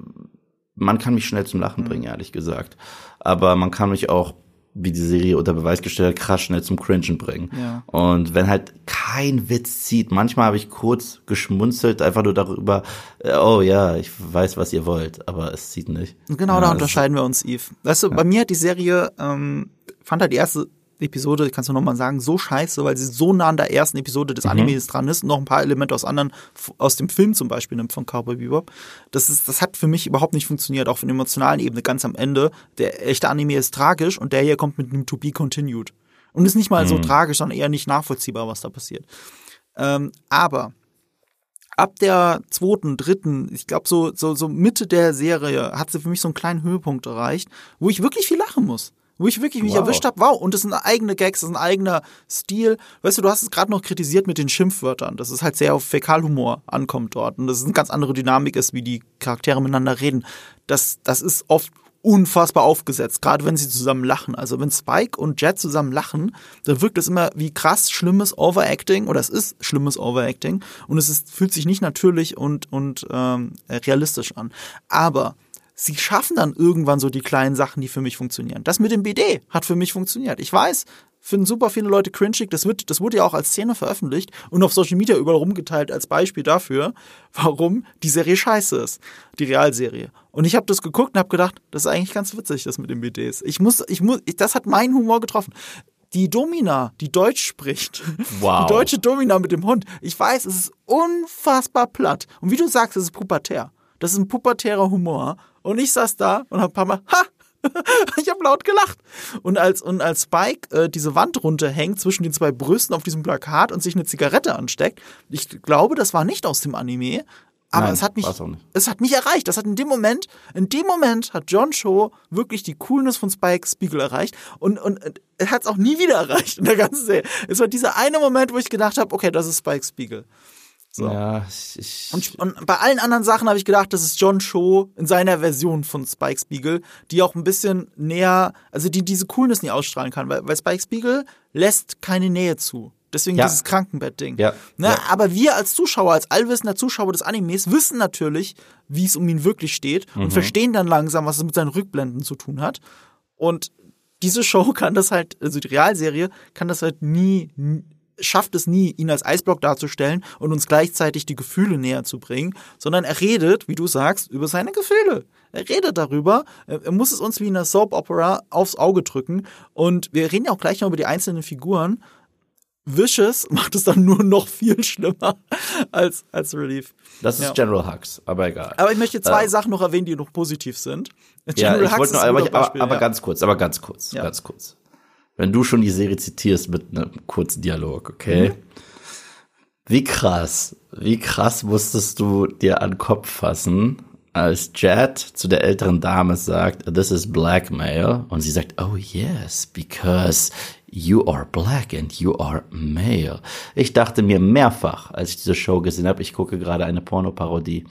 man kann mich schnell zum Lachen bringen, ehrlich gesagt. Aber man kann mich auch wie die Serie unter Beweis gestellt hat, krass schnell zum Cringen bringen. Ja. Und wenn halt kein Witz zieht, manchmal habe ich kurz geschmunzelt, einfach nur darüber, äh, oh ja, ich weiß, was ihr wollt, aber es zieht nicht. Genau, ja, da unterscheiden wir uns, Eve. Weißt du, ja. bei mir hat die Serie, ähm, fand halt die erste Episode, kannst du nochmal sagen, so scheiße, weil sie so nah an der ersten Episode des mhm. Animes dran ist und noch ein paar Elemente aus anderen, aus dem Film zum Beispiel nimmt von Cowboy Bebop. Das ist, das hat für mich überhaupt nicht funktioniert, auch von der emotionalen Ebene ganz am Ende. Der echte Anime ist tragisch und der hier kommt mit einem To Be Continued. Und ist nicht mal mhm. so tragisch, sondern eher nicht nachvollziehbar, was da passiert. Ähm, aber ab der zweiten, dritten, ich glaube so, so, so Mitte der Serie hat sie für mich so einen kleinen Höhepunkt erreicht, wo ich wirklich viel lachen muss wo ich wirklich mich wow. erwischt habe, wow, und das sind eigene Gags, das ist ein eigener Stil. Weißt du, du hast es gerade noch kritisiert mit den Schimpfwörtern, dass es halt sehr auf Fäkalhumor ankommt dort und dass es eine ganz andere Dynamik ist, wie die Charaktere miteinander reden. Das, das ist oft unfassbar aufgesetzt, gerade wenn sie zusammen lachen. Also wenn Spike und Jet zusammen lachen, dann wirkt es immer wie krass schlimmes Overacting oder es ist schlimmes Overacting und es ist, fühlt sich nicht natürlich und, und ähm, realistisch an. Aber sie schaffen dann irgendwann so die kleinen Sachen, die für mich funktionieren. Das mit dem BD hat für mich funktioniert. Ich weiß, finden super viele Leute cringig. Das wird, das wurde ja auch als Szene veröffentlicht und auf Social Media überall rumgeteilt als Beispiel dafür, warum die Serie scheiße ist, die Realserie. Und ich habe das geguckt und habe gedacht, das ist eigentlich ganz witzig, das mit den BDs. Ich muss, ich muss, ich, das hat meinen Humor getroffen. Die Domina, die Deutsch spricht, wow. die deutsche Domina mit dem Hund. Ich weiß, es ist unfassbar platt. Und wie du sagst, es ist pubertär. Das ist ein pubertärer Humor. Und ich saß da und hab ein paar Mal, ha! ich habe laut gelacht. Und als, und als Spike äh, diese Wand runterhängt zwischen den zwei Brüsten auf diesem Plakat und sich eine Zigarette ansteckt, ich glaube, das war nicht aus dem Anime, aber Nein, es hat mich, es hat mich erreicht. Das hat in dem Moment, in dem Moment hat John Cho wirklich die Coolness von Spike Spiegel erreicht und, und er hat es auch nie wieder erreicht in der ganzen Serie. Es war dieser eine Moment, wo ich gedacht habe, okay, das ist Spike Spiegel. So. Ja, ich, und, und, bei allen anderen Sachen habe ich gedacht, das ist John Cho in seiner Version von Spike Spiegel, die auch ein bisschen näher, also die diese Coolness nie ausstrahlen kann, weil, weil Spike Spiegel lässt keine Nähe zu. Deswegen ja. dieses Krankenbett-Ding. Ja. Ne? Ja. Aber wir als Zuschauer, als allwissender Zuschauer des Animes, wissen natürlich, wie es um ihn wirklich steht mhm. und verstehen dann langsam, was es mit seinen Rückblenden zu tun hat. Und diese Show kann das halt, also die Realserie kann das halt nie, schafft es nie, ihn als Eisblock darzustellen und uns gleichzeitig die Gefühle näher zu bringen, sondern er redet, wie du sagst, über seine Gefühle. Er redet darüber, er muss es uns wie in einer Soap Opera aufs Auge drücken und wir reden ja auch gleich noch über die einzelnen Figuren. Vicious macht es dann nur noch viel schlimmer als, als Relief. Das ist ja. General Hux, aber egal. Aber ich möchte zwei äh, Sachen noch erwähnen, die noch positiv sind. General ja, ich wollte nur, aber, Beispiel, aber, aber ja. ganz kurz, aber ganz kurz, ja. ganz kurz wenn du schon die Serie zitierst mit einem kurzen Dialog, okay? Mhm. Wie krass, wie krass musstest du dir an den Kopf fassen, als Jet zu der älteren Dame sagt, this is blackmail, und sie sagt, oh yes, because you are black and you are male. Ich dachte mir mehrfach, als ich diese Show gesehen habe, ich gucke gerade eine Pornoparodie.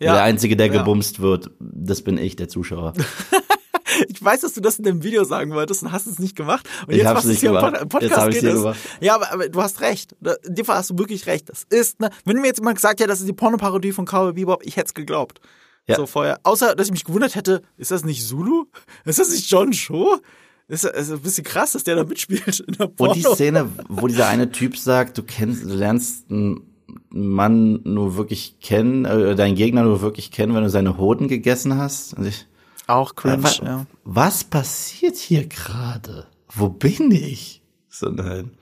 Ja, der Einzige, der ja. gebumst wird, das bin ich, der Zuschauer. ich weiß, dass du das in dem Video sagen wolltest und hast es nicht gemacht. Und ich jetzt machst du es hier im Pod Podcast. Geht es. Ja, aber, aber, du hast recht. In dem Fall hast du wirklich recht. Das ist, ne, wenn mir jetzt jemand gesagt hätte, das ist die Pornoparodie von Cowboy Bebop, ich hätte es geglaubt. Ja. So vorher. Außer, dass ich mich gewundert hätte, ist das nicht Zulu? Ist das nicht John Cho? ist, ist ein bisschen krass, dass der da mitspielt in der Porno. Und die Szene, wo dieser eine Typ sagt, du kennst, du lernst einen Mann nur wirklich kennen, äh, deinen Gegner nur wirklich kennen, wenn du seine Hoden gegessen hast. Und ich, Auch cringe, was, ja. was passiert hier gerade? Wo bin ich? So nein.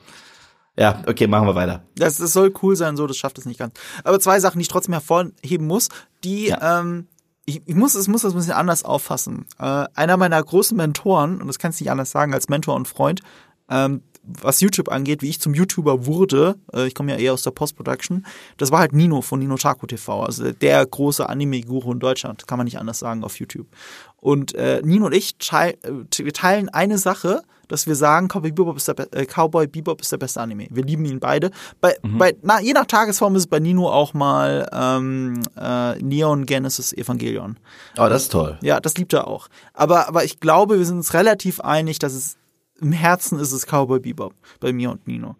Ja, okay, machen wir weiter. Das, das soll cool sein, so, das schafft es nicht ganz. Aber zwei Sachen, die ich trotzdem hervorheben muss, die, Ja. ähm, ich, ich muss, es muss das ein bisschen anders auffassen. Äh, einer meiner großen Mentoren, und das kannst du nicht anders sagen als Mentor und Freund, ähm, was YouTube angeht, wie ich zum YouTuber wurde, äh, ich komme ja eher aus der Post-Production, das war halt Nino von Nino Taku TV, also der große Anime-Guru in Deutschland, kann man nicht anders sagen auf YouTube. Und äh, Nino und ich äh, wir teilen eine Sache, dass wir sagen, Cowboy Bebop ist der, be- äh, Cowboy Bebop ist der beste Anime. Wir lieben ihn beide. Bei, bei, na, je nach Tagesform ist es bei Nino auch mal ähm, äh, Neon Genesis Evangelion. Oh, das ist toll. Ja, das liebt er auch. Aber, aber ich glaube, wir sind uns relativ einig, dass es im Herzen ist es Cowboy Bebop bei mir und Nino.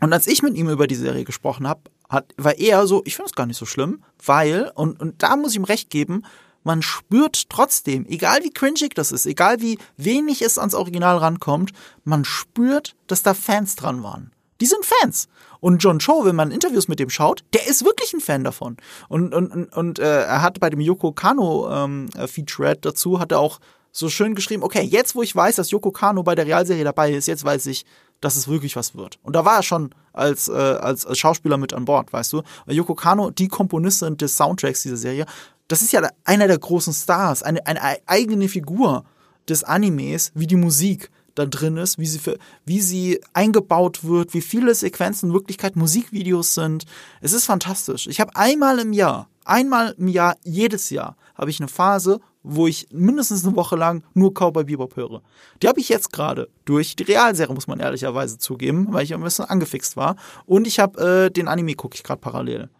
Und als ich mit ihm über die Serie gesprochen habe, hat, war er so, ich finde es gar nicht so schlimm, weil, und, und da muss ich ihm recht geben, man spürt trotzdem, egal wie cringig das ist, egal wie wenig es ans Original rankommt, man spürt, dass da Fans dran waren. Die sind Fans. Und John Cho, wenn man Interviews mit dem schaut, der ist wirklich ein Fan davon. Und, und, und, äh, er hat bei dem Yoko Kano ähm, äh, Featurette dazu, hat er auch so schön geschrieben, okay, jetzt wo ich weiß, dass Yoko Kano bei der Realserie dabei ist, jetzt weiß ich, dass es wirklich was wird. Und da war er schon als, äh, als, als Schauspieler mit an Bord, weißt du. Yoko Kano, die Komponistin des Soundtracks dieser Serie, das ist ja einer der großen Stars, eine, eine eigene Figur des Animes, wie die Musik da drin ist, wie sie für, wie sie eingebaut wird, wie viele Sequenzen in Wirklichkeit Musikvideos sind. Es ist fantastisch. Ich habe einmal im Jahr, einmal im Jahr, jedes Jahr, habe ich eine Phase, wo ich mindestens eine Woche lang nur Cowboy Bebop höre. Die habe ich jetzt gerade durch die Realserie, muss man ehrlicherweise zugeben, weil ich ein bisschen angefixt war. Und ich habe äh, den Anime gucke ich gerade parallel.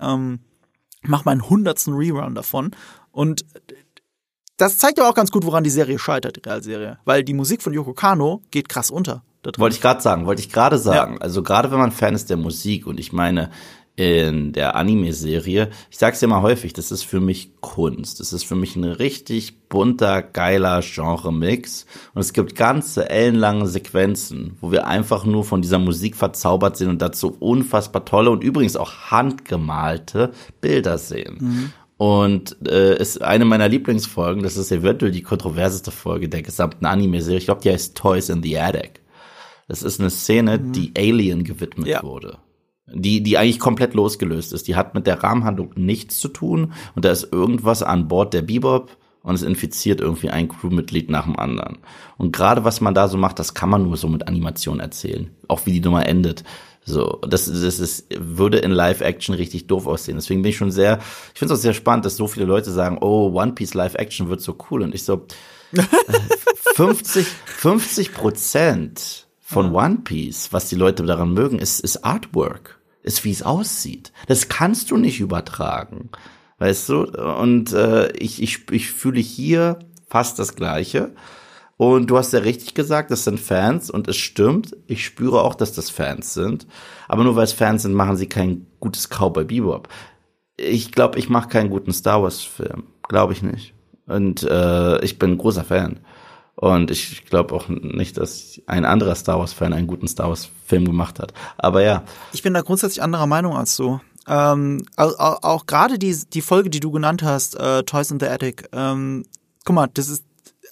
Ähm, mach meinen hundertsten Rerun davon. Und das zeigt aber auch ganz gut, woran die Serie scheitert, die Realserie. Weil die Musik von Yoko Kano geht krass unter. Wollte ich gerade sagen, wollte ich gerade sagen. Also gerade wenn man Fan ist der Musik und ich meine in der Anime-Serie, ich sag's ja mal häufig, das ist für mich Kunst. Das ist für mich ein richtig bunter, geiler Genre-Mix. Und es gibt ganze ellenlange Sequenzen, wo wir einfach nur von dieser Musik verzaubert sind und dazu unfassbar tolle und übrigens auch handgemalte Bilder sehen. Und äh, ist eine meiner Lieblingsfolgen, das ist eventuell die kontroverseste Folge der gesamten Anime-Serie. Ich glaube, die heißt Toys in the Attic. Das ist eine Szene, die Alien gewidmet Ja. wurde. Die, die eigentlich komplett losgelöst ist. Die hat mit der Rahmenhandlung nichts zu tun und da ist irgendwas an Bord der Bebop und es infiziert irgendwie ein Crewmitglied nach dem anderen. Und gerade was man da so macht, das kann man nur so mit Animation erzählen. Auch wie die Nummer endet. So, das, das ist, würde in Live-Action richtig doof aussehen. Deswegen bin ich schon sehr, ich finde es auch sehr spannend, dass so viele Leute sagen, oh, One Piece Live-Action wird so cool. Und ich so, 50, 50 Prozent von One Piece, was die Leute daran mögen, ist, ist Artwork. Ist, wie es aussieht. Das kannst du nicht übertragen. Weißt du? Und äh, ich, ich, ich fühle hier fast das Gleiche. Und du hast ja richtig gesagt, das sind Fans und es stimmt. Ich spüre auch, dass das Fans sind. Aber nur weil es Fans sind, machen sie kein gutes Cowboy Bebop. Ich glaube, ich mache keinen guten Star Wars Film. Glaube ich nicht. Und äh, ich bin ein großer Fan. Und ich glaube auch nicht, dass ein anderer Star Wars Fan einen guten Star Wars Film gemacht hat. Aber ja, Ich bin da grundsätzlich anderer Meinung als du. Ähm, auch, auch, auch gerade die, die Folge, die du genannt hast, äh, Toys in the Attic, ähm, guck mal, das ist,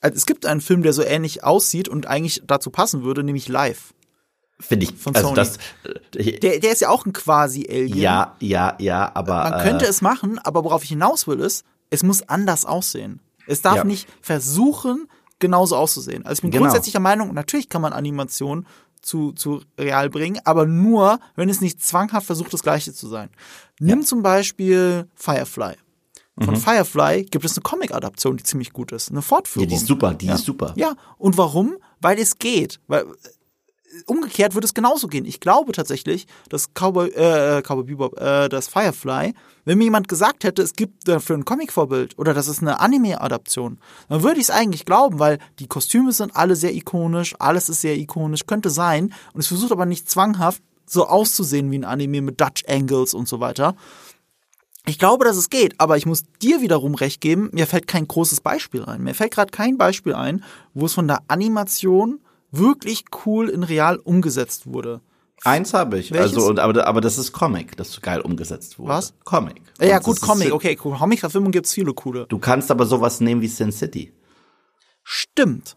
also es gibt einen Film, der so ähnlich aussieht und eigentlich dazu passen würde, nämlich Live. finde ich, Von also Sony. das, äh, Der, der ist ja auch ein Quasi-Alien. ja, ja, ja, aber Man könnte äh, es machen, aber worauf ich hinaus will, ist, es muss anders aussehen. Es darf Ja. nicht versuchen, genauso auszusehen. Also ich bin Genau. grundsätzlich der Meinung, natürlich kann man Animation zu, zu real bringen, aber nur, wenn es nicht zwanghaft versucht, das Gleiche zu sein. Nimm zum Beispiel Firefly. Von Mhm. Firefly gibt es eine Comic-Adaption, die ziemlich gut ist. Eine Fortführung. Ja, die ist super, die ja. ist super. Ja, und warum? Weil es geht. Weil umgekehrt würde es genauso gehen. Ich glaube tatsächlich, dass Cowboy, äh, Cowboy Bebop, äh, das Firefly, wenn mir jemand gesagt hätte, es gibt dafür ein Comic-Vorbild oder das ist eine Anime-Adaption, dann würde ich es eigentlich glauben, weil die Kostüme sind alle sehr ikonisch, alles ist sehr ikonisch, könnte sein. Und es versucht aber nicht zwanghaft so auszusehen wie ein Anime mit Dutch Angles und so weiter. Ich glaube, dass es geht, aber ich muss dir wiederum recht geben, mir fällt kein großes Beispiel ein. Mir fällt gerade kein Beispiel ein, wo es von der Animation wirklich cool in real umgesetzt wurde. Eins habe ich. Welches? Also, und, aber, aber das ist Comic, das so geil umgesetzt wurde. Was? Comic. Ja, Und gut, Comic, okay, cool. Comic-Verfilmung gibt's viele coole. Du kannst aber sowas nehmen wie Sin City. Stimmt.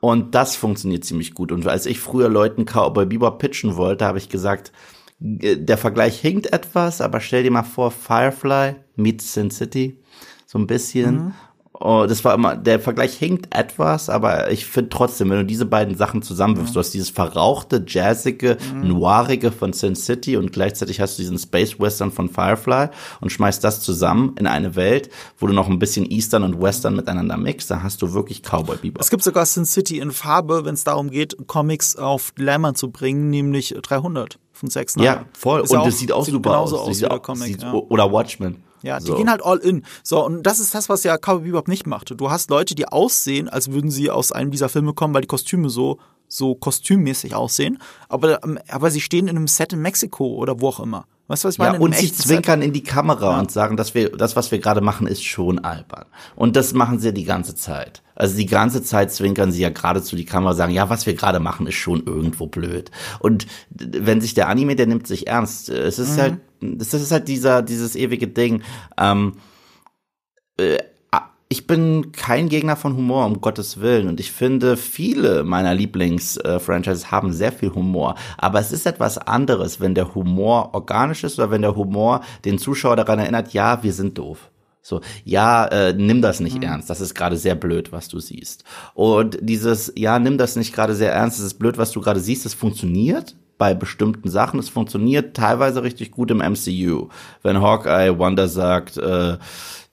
Und das funktioniert ziemlich gut. Und als ich früher Leuten Cowboy Bebop pitchen wollte, habe ich gesagt, äh, der Vergleich hinkt etwas, aber stell dir mal vor, Firefly meets Sin City. So ein bisschen. Oh, das war immer, der Vergleich hinkt etwas, aber ich finde trotzdem, wenn du diese beiden Sachen zusammenwirfst, du hast dieses verrauchte, jazzige, noirige von Sin City und gleichzeitig hast du diesen Space Western von Firefly und schmeißt das zusammen in eine Welt, wo du noch ein bisschen Eastern und Western miteinander mixt, dann hast du wirklich Cowboy Bebop. Es gibt sogar Sin City in Farbe, wenn es darum geht, Comics auf Glamour zu bringen, nämlich 300 von Zack Snyder. Ja, voll. Ist und das sieht auch super genauso aus. aus Sieht auch- Comic. sieht- ja. Oder Watchmen. Ja, die So. gehen halt all in. So, und das ist das, was ja Cowboy Bebop nicht machte. Du hast Leute, die aussehen, als würden sie aus einem dieser Filme kommen, weil die Kostüme so, so kostümmäßig aussehen. Aber, ähm, aber sie stehen in einem Set in Mexiko oder wo auch immer. Weißt du, was ich meine? Ja, und sie zwinkern in die Kamera und sagen, dass wir, das, was wir gerade machen, ist schon albern. Und das machen sie die ganze Zeit. Also die ganze Zeit zwinkern sie ja geradezu die Kamera, sagen, ja, was wir gerade machen, ist schon irgendwo blöd. Und wenn sich der Anime, der nimmt sich ernst. Es ist halt, das ist halt dieser, dieses ewige Ding. Ähm, äh, ich bin kein Gegner von Humor, um Gottes Willen. Und ich finde, viele meiner Lieblings-Franchises haben sehr viel Humor. Aber es ist etwas anderes, wenn der Humor organisch ist oder wenn der Humor den Zuschauer daran erinnert, ja, wir sind doof. So, ja, äh, nimm das nicht ernst. Das ist gerade sehr blöd, was du siehst. Und dieses, ja, nimm das nicht gerade sehr ernst. Das ist blöd, was du gerade siehst. Das funktioniert bei bestimmten Sachen. Es funktioniert teilweise richtig gut im MCU. Wenn Hawkeye Wanda sagt, äh,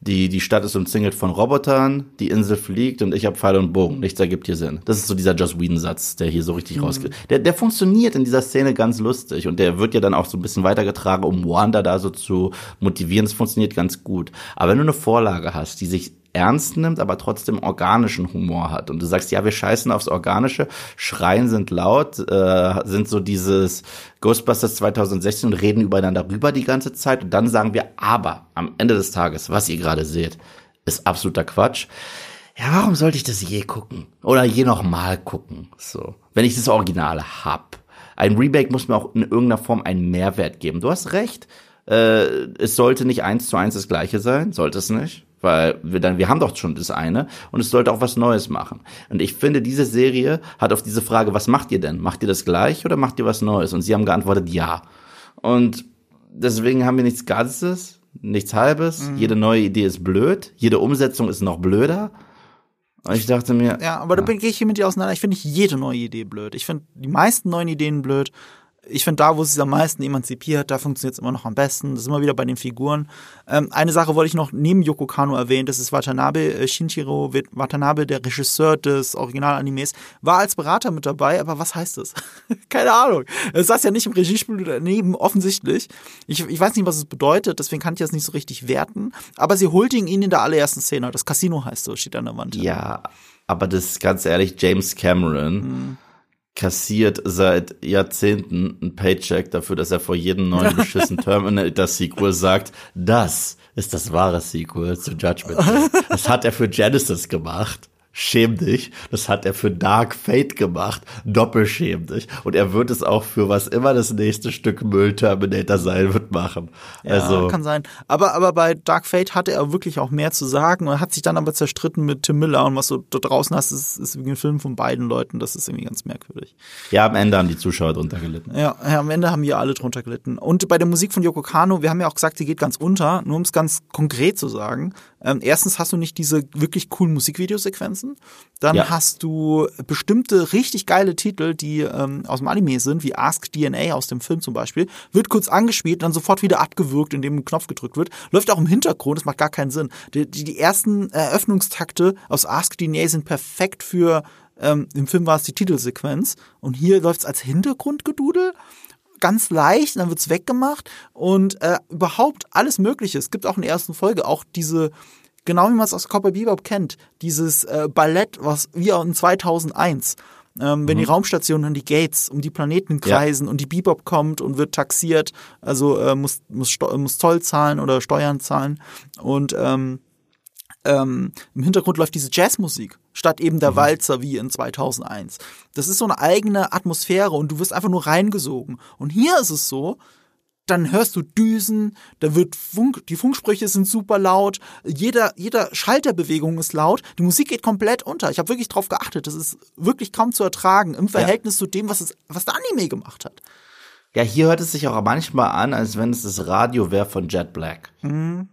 die, die Stadt ist umzingelt von Robotern, die Insel fliegt und ich habe Pfeil und Bogen. Nichts ergibt hier Sinn. Das ist so dieser Joss Whedon-Satz, der hier so richtig rausgeht. Der, der funktioniert in dieser Szene ganz lustig und der wird ja dann auch so ein bisschen weitergetragen, um Wanda da so zu motivieren. Das funktioniert ganz gut. Aber wenn du eine Vorlage hast, die sich ernst nimmt, aber trotzdem organischen Humor hat. Und du sagst, ja, wir scheißen aufs Organische, Schreien sind laut, äh, sind so dieses Ghostbusters 2016 und reden übereinander rüber die ganze Zeit. Und dann sagen wir, aber am Ende des Tages, was ihr gerade seht, ist absoluter Quatsch. Ja, warum sollte ich das je gucken? Oder je noch mal gucken? So, wenn ich das Originale hab. Ein Remake muss mir auch in irgendeiner Form einen Mehrwert geben. Du hast recht. Äh, es sollte nicht eins zu eins das gleiche sein, sollte es nicht weil wir dann, wir haben doch schon das eine und es sollte auch was Neues machen. Und ich finde, diese Serie hat auf diese Frage, was macht ihr denn? Macht ihr das gleich oder macht ihr was Neues? Und sie haben geantwortet, ja. Und deswegen haben wir nichts Ganzes, nichts Halbes. Jede neue Idee ist blöd, jede Umsetzung ist noch blöder. Und ich dachte mir, Ja, aber da bin gehe ich hier mit dir auseinander. Ich finde nicht jede neue Idee blöd. Ich finde die meisten neuen Ideen blöd. Ich finde da, wo es sich am meisten emanzipiert, da funktioniert es immer noch am besten. Das ist immer wieder bei den Figuren. Ähm, eine Sache wollte ich noch neben Yoko Kano erwähnen. Das ist Watanabe, äh, Shinichiro Watanabe, der Regisseur des Originalanimes, war als Berater mit dabei. Aber was heißt das? Keine Ahnung. Es saß ja nicht im Regiespiel daneben, offensichtlich. Ich, ich weiß nicht, was es bedeutet, deswegen kann ich das nicht so richtig werten. Aber sie huldigen ihn in der allerersten Szene. Das Casino heißt so, steht an der Wand. ja, aber das ist ganz ehrlich, James Cameron kassiert seit Jahrzehnten ein Paycheck dafür, dass er vor jedem neuen beschissen Terminator-Sequel sagt, das ist das wahre Sequel zu Judgment Day. Das hat er für Genesis gemacht. Schäm dich. Das hat er für Dark Fate gemacht. Doppelschäm dich. Und er wird es auch für was immer das nächste Stück Müll Terminator sein wird machen. Ja, also, kann sein. Aber, aber bei Dark Fate hatte er wirklich auch mehr zu sagen und hat sich dann aber zerstritten mit Tim Miller und was du da draußen hast, ist, ist irgendwie ein Film von beiden Leuten. Das ist irgendwie ganz merkwürdig. ja, am Ende haben die Zuschauer drunter gelitten. Ja, ja, am Ende haben wir alle drunter gelitten. Und bei der Musik von Yoko Kano, wir haben ja auch gesagt, sie geht ganz unter, nur um es ganz konkret zu sagen. Ähm, erstens hast du nicht diese wirklich coolen Musikvideosequenzen. Dann Ja. hast du bestimmte richtig geile Titel, die ähm, aus dem Anime sind, wie Ask DNA aus dem Film zum Beispiel. Wird kurz angespielt, dann sofort wieder abgewürgt, indem ein Knopf gedrückt wird. Läuft auch im Hintergrund, das macht gar keinen Sinn. Die, die, die ersten Eröffnungstakte aus Ask DNA sind perfekt für, ähm, im Film war es die Titelsequenz. Und hier läuft's als Hintergrundgedudel ganz leicht, dann wird's weggemacht und äh, überhaupt alles Mögliche. Es gibt auch in der ersten Folge auch diese, genau wie man es aus Cowboy Bebop kennt, dieses äh, Ballett, was wie auch in 2001. Ähm, wenn die Raumstationen an die Gates um die Planeten kreisen und die Bebop kommt und wird taxiert, also äh, muss, muss, muss Zoll zahlen oder Steuern zahlen und ähm, ähm, im Hintergrund läuft diese Jazzmusik statt eben der mhm. Walzer wie in 2001. Das ist so eine eigene Atmosphäre und du wirst einfach nur reingesogen. Und hier ist es so, dann hörst du Düsen, da wird Funk, die Funksprüche sind super laut, jeder, jeder Schalterbewegung ist laut, die Musik geht komplett unter. Ich habe wirklich drauf geachtet, das ist wirklich kaum zu ertragen im Verhältnis ja. zu dem, was, es, was der Anime gemacht hat. Ja, hier hört es sich auch manchmal an, als wenn es das Radio wäre von Jet Black. Mhm.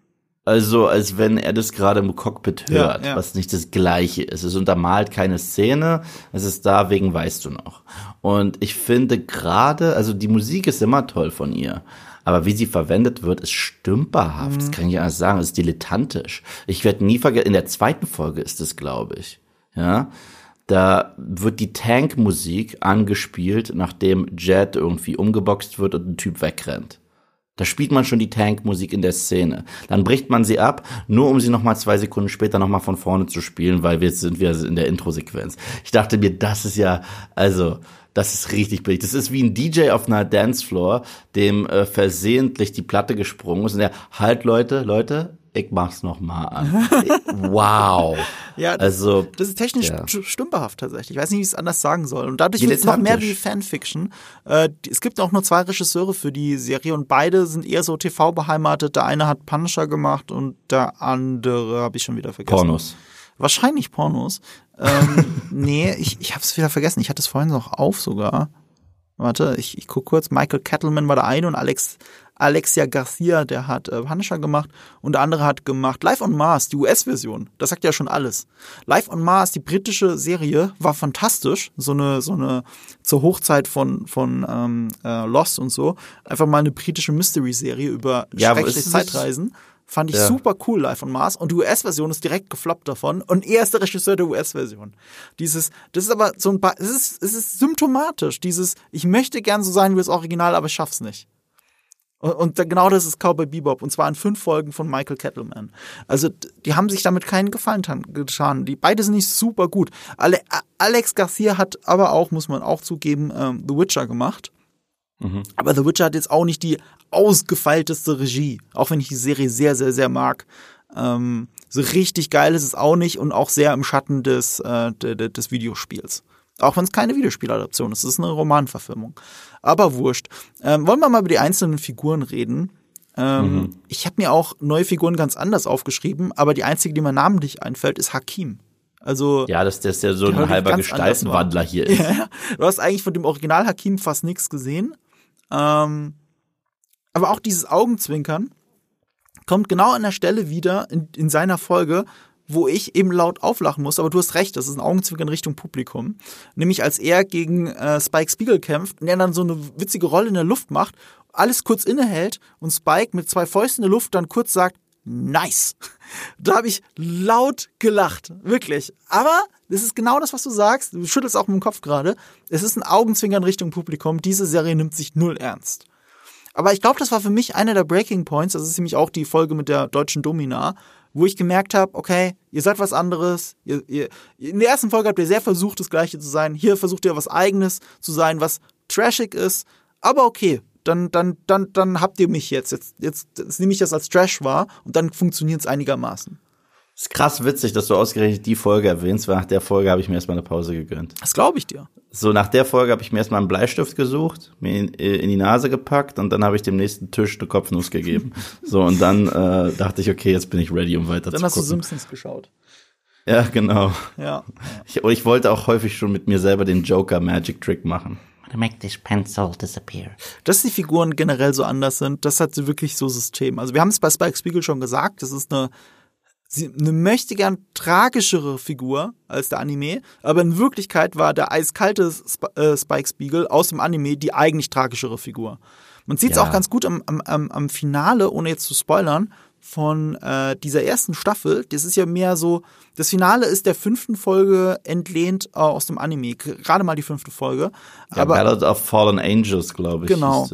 Also, als wenn er das gerade im Cockpit hört, ja, ja. was nicht das Gleiche ist. Es untermalt keine Szene, es ist da wegen weißt du noch. Und ich finde gerade, also die Musik ist immer toll von ihr. Aber wie sie verwendet wird, ist stümperhaft. Mhm. Das kann ich anders sagen. Es ist dilettantisch. Ich werde nie vergessen, in der zweiten Folge ist es, glaube ich. Ja. Da wird die Tankmusik angespielt, nachdem Jet irgendwie umgeboxt wird und ein Typ wegrennt. Da spielt man schon die Tankmusik in der Szene. Dann bricht man sie ab, nur um sie nochmal zwei Sekunden später nochmal von vorne zu spielen, weil wir sind wieder in der Intro-Sequenz. Ich dachte mir, das ist ja, also, das ist richtig billig. Das ist wie ein DJ auf einer Dancefloor, dem äh, versehentlich die Platte gesprungen ist und der, halt Leute, Leute, ich mach's noch mal an. wow. Ja, also das ist technisch ja. stümperhaft tatsächlich. Ich weiß nicht, wie ich es anders sagen soll. Und dadurch wird es noch mehr wie Fanfiction. Äh, es gibt auch nur zwei Regisseure für die Serie und beide sind eher so TV beheimatet. Der eine hat Punisher gemacht und der andere habe ich schon wieder vergessen. Pornos. Wahrscheinlich Pornos. Ähm, nee, ich, ich habe es wieder vergessen. Ich hatte es vorhin noch auf sogar. Warte, ich, ich guck kurz. Michael Kettleman war der eine und Alex Alexia Garcia, der hat äh, Punisher gemacht und der andere hat gemacht Live on Mars, die US-Version. Das sagt ja schon alles. Live on Mars, die britische Serie, war fantastisch. So eine, so eine zur Hochzeit von, von ähm, äh, Lost und so. Einfach mal eine britische Mystery-Serie über ja, schreckliche Zeitreisen. Fand ich ja. super cool live on Mars. Und die US-Version ist direkt gefloppt davon. Und er ist der Regisseur der US-Version. Dieses, das ist aber so ein paar, es ist, es ist symptomatisch. Dieses, ich möchte gern so sein wie das Original, aber ich schaff's nicht. Und, und genau das ist Cowboy Bebop. Und zwar in fünf Folgen von Michael Kettleman. Also, die haben sich damit keinen Gefallen getan. Die beide sind nicht super gut. Ale Alex Garcia hat aber auch, muss man auch zugeben, ähm, The Witcher gemacht. Mhm. Aber The Witcher hat jetzt auch nicht die ausgefeilteste Regie. Auch wenn ich die Serie sehr, sehr, sehr mag. Ähm, so richtig geil ist es auch nicht und auch sehr im Schatten des, äh, des Videospiels. Auch wenn es keine Videospieladaption ist, es ist eine Romanverfilmung. Aber wurscht. Ähm, wollen wir mal über die einzelnen Figuren reden? Ähm, mhm. Ich habe mir auch neue Figuren ganz anders aufgeschrieben, aber die einzige, die mir namentlich einfällt, ist Hakim. Also ja, dass das ja so ein halber Gestaltenwandler hier ist. Ja, du hast eigentlich von dem Original Hakim fast nichts gesehen. Ähm, aber auch dieses Augenzwinkern kommt genau an der Stelle wieder in, in seiner Folge, wo ich eben laut auflachen muss, aber du hast recht, das ist ein Augenzwinkern Richtung Publikum. Nämlich als er gegen äh, Spike Spiegel kämpft und er dann so eine witzige Rolle in der Luft macht, alles kurz innehält und Spike mit zwei Fäusten in der Luft dann kurz sagt, nice. Da habe ich laut gelacht, wirklich. Aber das ist genau das, was du sagst. Du schüttelst auch mit dem Kopf gerade. Es ist ein Augenzwinkern Richtung Publikum. Diese Serie nimmt sich null ernst. Aber ich glaube, das war für mich einer der Breaking Points. Das ist nämlich auch die Folge mit der deutschen Domina, wo ich gemerkt habe, okay, ihr seid was anderes. Ihr, ihr, in der ersten Folge habt ihr sehr versucht, das Gleiche zu sein. Hier versucht ihr was Eigenes zu sein, was trashig ist. Aber okay, dann, dann, dann, dann habt ihr mich jetzt. Jetzt, jetzt, jetzt nehme ich das als Trash wahr und dann funktioniert es einigermaßen. Ist krass witzig, dass du ausgerechnet die Folge erwähnst, weil nach der Folge habe ich mir erstmal eine Pause gegönnt. Das glaube ich dir. So, nach der Folge habe ich mir erstmal einen Bleistift gesucht, mir in, in, die Nase gepackt und dann habe ich dem nächsten Tisch eine Kopfnuss gegeben. so, und dann äh, dachte ich, okay, jetzt bin ich ready, um weiter dann zu gucken. Hast du Simpsons geschaut. Ja, genau. Ja. Ich, ich wollte auch häufig schon mit mir selber den Joker Magic Trick machen. Make this pencil disappear. Dass die Figuren generell so anders sind, das hat wirklich so System. Also wir haben es bei Spike Spiegel schon gesagt, das ist eine sie eine möchte gern tragischere Figur als der Anime, aber in Wirklichkeit war der eiskalte Sp äh, Spike Spiegel aus dem Anime die eigentlich tragischere Figur. Man sieht es ja. auch ganz gut am, am, am Finale, ohne jetzt zu spoilern, von äh, dieser ersten Staffel. Das ist ja mehr so, das Finale ist der fünften Folge entlehnt äh, aus dem Anime, gerade mal die fünfte Folge. Ja, aber, Ballad of Fallen Angels, glaube ich. Genau.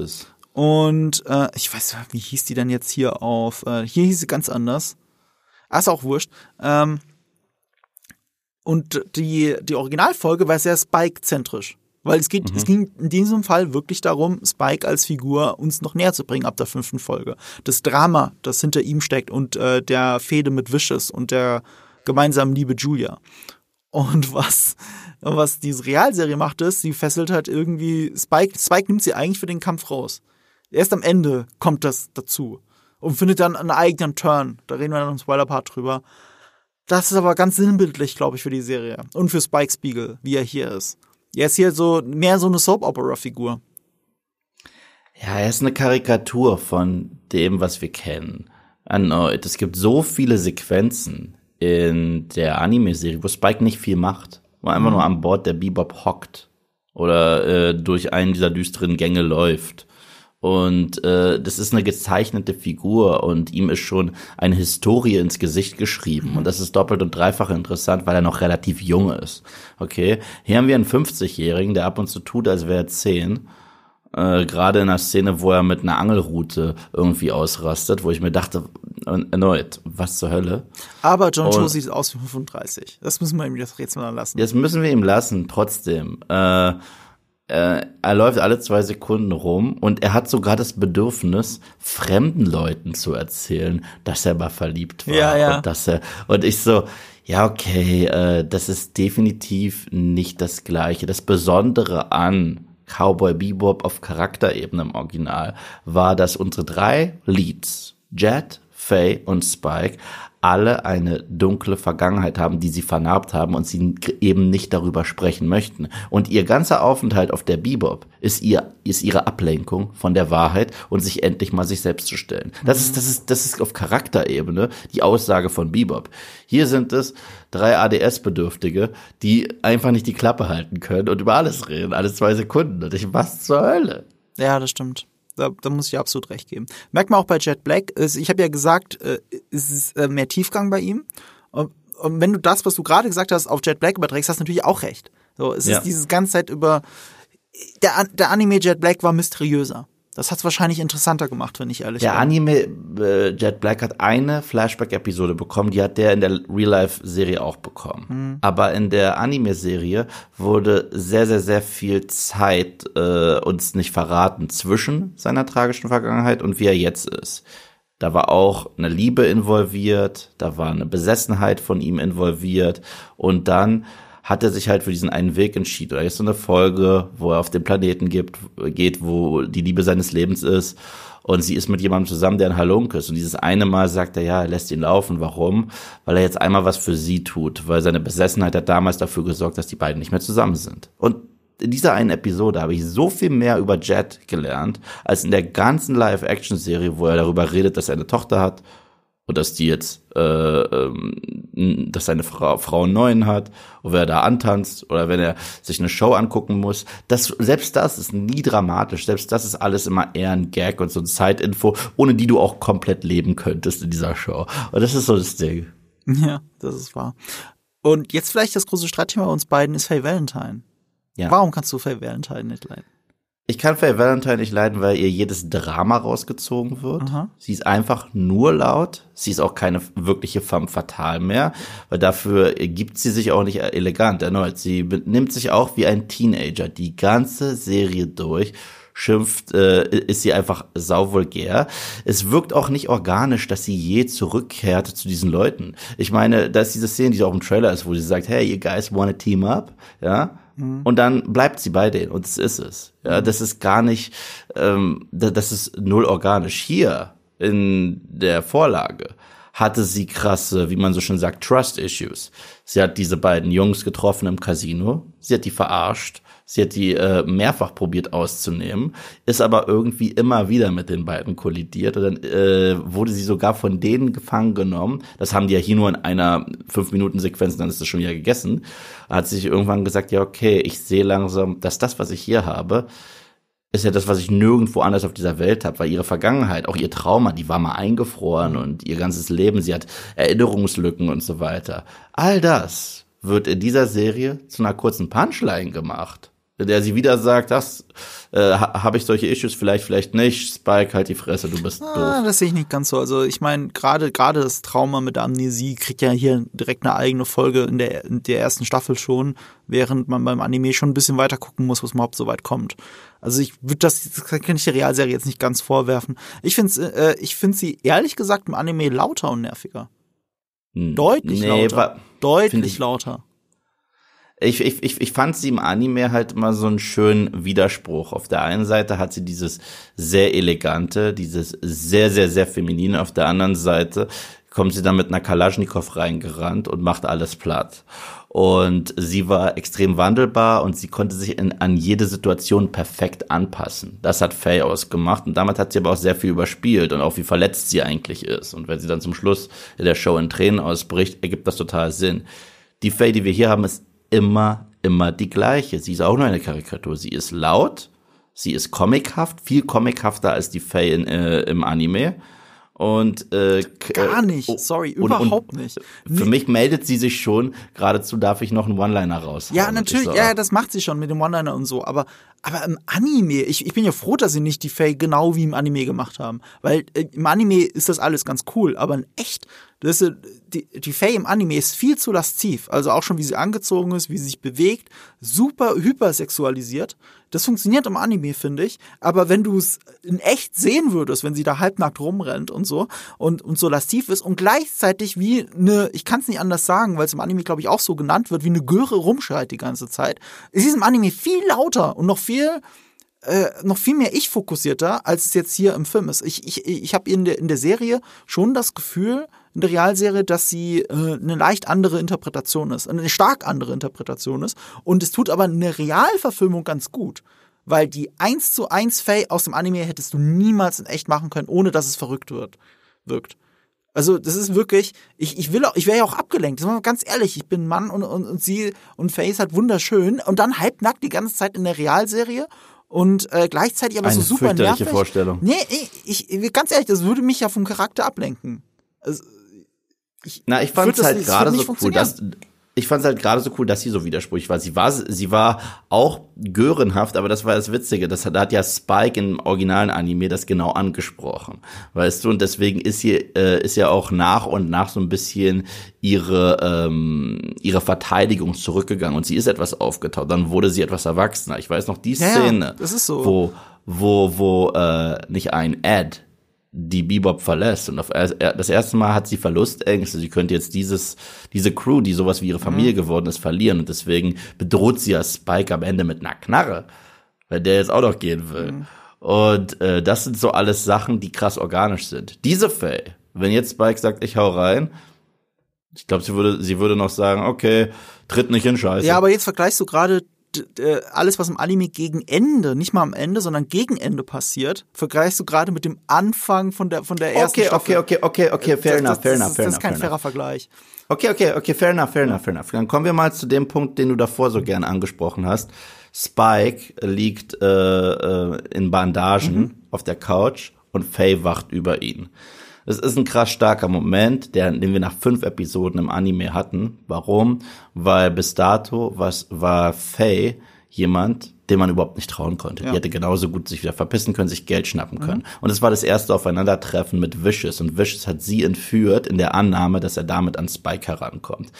Und äh, ich weiß, wie hieß die dann jetzt hier auf? Äh, hier hieß sie ganz anders. Ah, ist auch wurscht. Ähm, und die, die Originalfolge war sehr Spike-zentrisch. Weil es geht, mhm. es ging in diesem Fall wirklich darum, Spike als Figur uns noch näher zu bringen ab der fünften Folge. Das Drama, das hinter ihm steckt und äh, der Fehde mit Vicious und der gemeinsamen Liebe Julia. Und was, was diese Realserie macht, ist, sie fesselt halt irgendwie, Spike, Spike nimmt sie eigentlich für den Kampf raus. Erst am Ende kommt das dazu und findet dann einen eigenen Turn. Da reden wir dann im Spoiler-Part drüber. Das ist aber ganz sinnbildlich, glaube ich, für die Serie. Und für Spike Spiegel, wie er hier ist. Er ist hier so mehr so eine Soap-Opera-Figur. Ja, er ist eine Karikatur von dem, was wir kennen. Es gibt so viele Sequenzen in der Anime-Serie, wo Spike nicht viel macht. Wo er einfach mhm. nur an Bord der Bebop hockt. Oder äh, durch einen dieser düsteren Gänge läuft. Und äh, das ist eine gezeichnete Figur und ihm ist schon eine Historie ins Gesicht geschrieben. Und das ist doppelt und dreifach interessant, weil er noch relativ jung ist. Okay, hier haben wir einen 50-Jährigen, der ab und zu tut, als wäre er 10. Äh, Gerade in einer Szene, wo er mit einer Angelrute irgendwie ausrastet, wo ich mir dachte, erneut, was zur Hölle. Aber John Cho sieht aus wie 35. Das müssen wir ihm jetzt mal lassen. Das müssen wir ihm lassen, trotzdem. Äh, äh, er läuft alle zwei Sekunden rum und er hat sogar das Bedürfnis, fremden Leuten zu erzählen, dass er mal verliebt war. Ja, ja. Und, dass er, und ich so, ja, okay, äh, das ist definitiv nicht das Gleiche. Das Besondere an Cowboy Bebop auf Charakterebene im Original war, dass unsere drei Leads, Jet, Faye und Spike, alle eine dunkle Vergangenheit haben, die sie vernarbt haben und sie eben nicht darüber sprechen möchten. Und ihr ganzer Aufenthalt auf der Bebop ist ihr, ist ihre Ablenkung von der Wahrheit und sich endlich mal sich selbst zu stellen. Das ist, das ist, das ist auf Charakterebene die Aussage von Bebop. Hier sind es drei ADS-Bedürftige, die einfach nicht die Klappe halten können und über alles reden, alle zwei Sekunden. Und ich, was zur Hölle? Ja, das stimmt. Da, da muss ich absolut recht geben. Merkt man auch bei Jet Black, ich habe ja gesagt, äh, es ist äh, mehr Tiefgang bei ihm. Und wenn du das, was du gerade gesagt hast, auf Jet Black überträgst, hast du natürlich auch recht. So, es ja. ist dieses ganze Zeit über der, der Anime Jet Black war mysteriöser. Das hat es wahrscheinlich interessanter gemacht, wenn ich ehrlich bin. Der Anime äh, Jet Black hat eine Flashback-Episode bekommen, die hat der in der Real-Life-Serie auch bekommen. Mhm. Aber in der Anime-Serie wurde sehr, sehr, sehr viel Zeit äh, uns nicht verraten zwischen seiner tragischen Vergangenheit und wie er jetzt ist. Da war auch eine Liebe involviert, da war eine Besessenheit von ihm involviert und dann hat er sich halt für diesen einen Weg entschieden. Oder ist so eine Folge, wo er auf den Planeten gibt, geht, wo die Liebe seines Lebens ist. Und sie ist mit jemandem zusammen, der ein Halunk ist. Und dieses eine Mal sagt er, ja, er lässt ihn laufen. Warum? Weil er jetzt einmal was für sie tut. Weil seine Besessenheit hat damals dafür gesorgt, dass die beiden nicht mehr zusammen sind. Und in dieser einen Episode habe ich so viel mehr über Jet gelernt, als in der ganzen Live-Action-Serie, wo er darüber redet, dass er eine Tochter hat und dass die jetzt, äh, ähm, dass seine Frau, Frau einen neuen hat, oder er da antanzt oder wenn er sich eine Show angucken muss. Das, selbst das ist nie dramatisch. Selbst das ist alles immer eher ein Gag und so ein Zeitinfo, ohne die du auch komplett leben könntest in dieser Show. Und das ist so das Ding. Ja, das ist wahr. Und jetzt vielleicht das große Streitthema bei uns beiden ist Faye Valentine. Ja. Warum kannst du Faye Valentine nicht leiden? Ich kann Faye Valentine nicht leiden, weil ihr jedes Drama rausgezogen wird. Aha. Sie ist einfach nur laut. Sie ist auch keine wirkliche femme fatale mehr, weil dafür gibt sie sich auch nicht elegant erneut. Sie benimmt sich auch wie ein Teenager die ganze Serie durch schimpft, äh, ist sie einfach sauvulgär. Es wirkt auch nicht organisch, dass sie je zurückkehrt zu diesen Leuten. Ich meine, da ist diese Szene, die auch im Trailer ist, wo sie sagt, hey, you guys wanna team up? Ja, Mhm. Und dann bleibt sie bei denen und das ist es. Ja, das ist gar nicht, ähm, das ist null organisch. Hier in der Vorlage hatte sie krasse, wie man so schön sagt, Trust Issues. Sie hat diese beiden Jungs getroffen im Casino, sie hat die verarscht, Sie hat die äh, mehrfach probiert auszunehmen, ist aber irgendwie immer wieder mit den beiden kollidiert und dann äh, wurde sie sogar von denen gefangen genommen. Das haben die ja hier nur in einer fünf Minuten Sequenz, dann ist das schon wieder gegessen. Hat sich irgendwann gesagt, ja okay, ich sehe langsam, dass das, was ich hier habe, ist ja das, was ich nirgendwo anders auf dieser Welt habe, weil ihre Vergangenheit, auch ihr Trauma, die war mal eingefroren und ihr ganzes Leben, sie hat Erinnerungslücken und so weiter. All das wird in dieser Serie zu einer kurzen Punchline gemacht. Der sie wieder sagt, das äh, habe ich solche Issues, vielleicht, vielleicht nicht. Spike, halt die Fresse, du bist ah, doof. Das sehe ich nicht ganz so. Also ich meine, gerade gerade das Trauma mit der Amnesie kriegt ja hier direkt eine eigene Folge in der, in der ersten Staffel schon, während man beim Anime schon ein bisschen weiter gucken muss, was überhaupt so weit kommt. Also ich würde das, das kann ich der Realserie jetzt nicht ganz vorwerfen. Ich finde äh, ich finde sie ehrlich gesagt im Anime lauter und nerviger. Hm. Deutlich nee, lauter. Deutlich lauter ich, ich, ich, fand sie im Anime halt immer so einen schönen Widerspruch. Auf der einen Seite hat sie dieses sehr elegante, dieses sehr, sehr, sehr feminine. Auf der anderen Seite kommt sie dann mit einer Kalaschnikow reingerannt und macht alles platt. Und sie war extrem wandelbar und sie konnte sich in, an jede Situation perfekt anpassen. Das hat Faye ausgemacht und damit hat sie aber auch sehr viel überspielt und auch wie verletzt sie eigentlich ist. Und wenn sie dann zum Schluss der Show in Tränen ausbricht, ergibt das total Sinn. Die Faye, die wir hier haben, ist immer, immer die gleiche. Sie ist auch nur eine Karikatur. Sie ist laut, sie ist comichaft, viel comichafter als die Faye in, äh, im Anime. Und äh, gar nicht, oh, sorry, überhaupt und, nicht. Für mich meldet sie sich schon. Geradezu darf ich noch einen One-Liner raus. Ja, natürlich, so, ja, das macht sie schon mit dem One-Liner und so. Aber aber im Anime, ich, ich bin ja froh, dass sie nicht die Faye genau wie im Anime gemacht haben. Weil äh, im Anime ist das alles ganz cool, aber in echt, das die, die Faye im Anime ist viel zu lasziv. Also auch schon, wie sie angezogen ist, wie sie sich bewegt, super hypersexualisiert. Das funktioniert im Anime, finde ich. Aber wenn du es in echt sehen würdest, wenn sie da halbnackt rumrennt und so und, und so lasziv ist und gleichzeitig wie eine, ich kann es nicht anders sagen, weil es im Anime, glaube ich, auch so genannt wird, wie eine Göre rumschreit die ganze Zeit, ist es im Anime viel lauter und noch viel äh, noch viel mehr ich fokussierter, als es jetzt hier im Film ist. Ich, ich, ich habe in der, in der Serie schon das Gefühl, in der Realserie, dass sie äh, eine leicht andere Interpretation ist, eine stark andere Interpretation ist. Und es tut aber eine Realverfilmung ganz gut. Weil die 1 zu 1 Faye aus dem Anime hättest du niemals in echt machen können, ohne dass es verrückt wird, wirkt. Also das ist wirklich, ich, ich will auch, ich wäre ja auch abgelenkt. Das ganz ehrlich, ich bin ein Mann und, und, und sie und Faye ist halt wunderschön und dann halbnackt die ganze Zeit in der Realserie und äh, gleichzeitig aber Eine so super nervig. Vorstellung. Nee, ich, ich, ganz ehrlich, das würde mich ja vom Charakter ablenken. Also, ich, Na, ich fand es halt gerade so cool, dass ich fand es halt gerade so cool, dass sie so widersprüchlich war. Sie war, sie war auch görenhaft, aber das war das Witzige. Das hat, da hat ja Spike im originalen Anime das genau angesprochen. Weißt du, und deswegen ist sie, äh, ist ja auch nach und nach so ein bisschen ihre, ähm, ihre Verteidigung zurückgegangen und sie ist etwas aufgetaucht. Dann wurde sie etwas erwachsener. Ich weiß noch die Szene, ja, so. wo, wo, wo, äh, nicht ein Ed, die Bebop verlässt. Und auf, das erste Mal hat sie Verlustängste. Sie könnte jetzt dieses, diese Crew, die sowas wie ihre Familie mhm. geworden ist, verlieren. Und deswegen bedroht sie ja Spike am Ende mit einer Knarre, weil der jetzt auch noch gehen will. Mhm. Und äh, das sind so alles Sachen, die krass organisch sind. Diese Faye, wenn jetzt Spike sagt, ich hau rein, ich glaube, sie würde, sie würde noch sagen, okay, tritt nicht in Scheiße. Ja, aber jetzt vergleichst du gerade alles, was im Anime gegen Ende, nicht mal am Ende, sondern gegen Ende passiert, vergleichst du gerade mit dem Anfang von der, von der ersten okay, Staffel. Okay, okay, okay, okay, fair das, enough, fair enough, fair enough. Das ist kein fairer Vergleich. Okay, okay, okay, fair enough, fair enough, fair enough. Dann kommen wir mal zu dem Punkt, den du davor so gerne angesprochen hast. Spike liegt äh, äh, in Bandagen mhm. auf der Couch und Faye wacht über ihn. Es ist ein krass starker Moment, der, den wir nach fünf Episoden im Anime hatten. Warum? Weil bis dato was war Faye jemand, dem man überhaupt nicht trauen konnte. Ja. Die hätte genauso gut sich wieder verpissen können, sich Geld schnappen können. Mhm. Und es war das erste Aufeinandertreffen mit Vicious. Und Vicious hat sie entführt in der Annahme, dass er damit an Spike herankommt.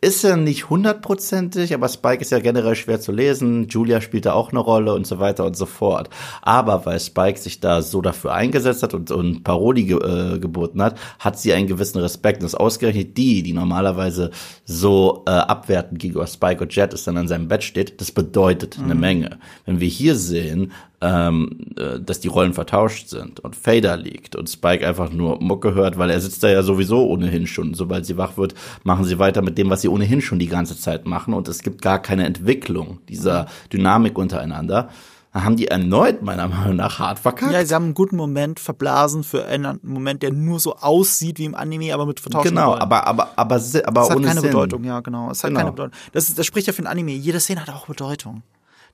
Ist ja nicht hundertprozentig, aber Spike ist ja generell schwer zu lesen. Julia spielt da auch eine Rolle und so weiter und so fort. Aber weil Spike sich da so dafür eingesetzt hat und, und Parodie ge äh, geboten hat, hat sie einen gewissen Respekt. Und das ausgerechnet die, die normalerweise so äh, abwertend gegenüber Spike und Jet ist, dann an seinem Bett steht, das bedeutet mhm. eine Menge. Wenn wir hier sehen, ähm, äh, dass die Rollen vertauscht sind und Fader liegt und Spike einfach nur Mucke hört, weil er sitzt da ja sowieso ohnehin schon. Sobald sie wach wird, machen sie weiter mit dem, was sie ohnehin schon die ganze Zeit machen und es gibt gar keine Entwicklung dieser Dynamik untereinander haben die erneut meiner Meinung nach hart verkackt. Ja, sie haben einen guten Moment verblasen für einen Moment, der nur so aussieht wie im Anime, aber mit vertauschten Genau, aber aber aber aber es hat ohne keine Sinn. Bedeutung, ja genau. Es hat genau. keine Bedeutung. Das, das spricht ja für ein Anime. Jede Szene hat auch Bedeutung.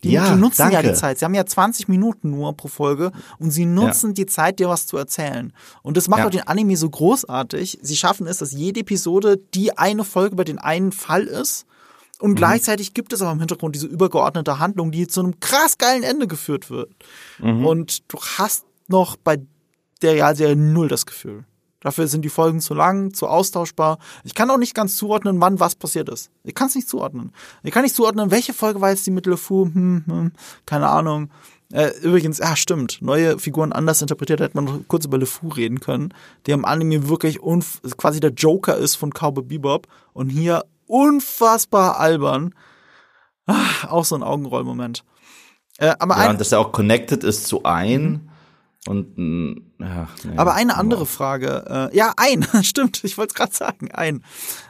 Die, ja, die nutzen danke. ja die Zeit. Sie haben ja 20 Minuten nur pro Folge und sie nutzen ja. die Zeit, dir was zu erzählen. Und das macht ja. auch den Anime so großartig. Sie schaffen es, dass jede Episode die eine Folge über den einen Fall ist Und mhm. gleichzeitig gibt es aber im Hintergrund diese übergeordnete Handlung, die zu einem krass geilen Ende geführt wird. Mhm. Und du hast noch bei der Realserie null das Gefühl. Dafür sind die Folgen zu lang, zu austauschbar. Ich kann auch nicht ganz zuordnen, wann was passiert ist. Ich kann es nicht zuordnen. Ich kann nicht zuordnen, welche Folge war jetzt die mit LeFou, hm, hm, keine Ahnung. Äh, übrigens, ja, stimmt. Neue Figuren anders interpretiert, hätte man noch kurz über LeFou reden können, der im Anime wirklich quasi der Joker ist von Cowboy Bebop und hier unfassbar albern. Ah, auch so ein Augenrollmoment. Äh, aber ja, und dass er auch connected ist zu ein und ja, nee, aber eine andere Frage. Äh, ja, ein, stimmt, ich wollte es gerade sagen, ein.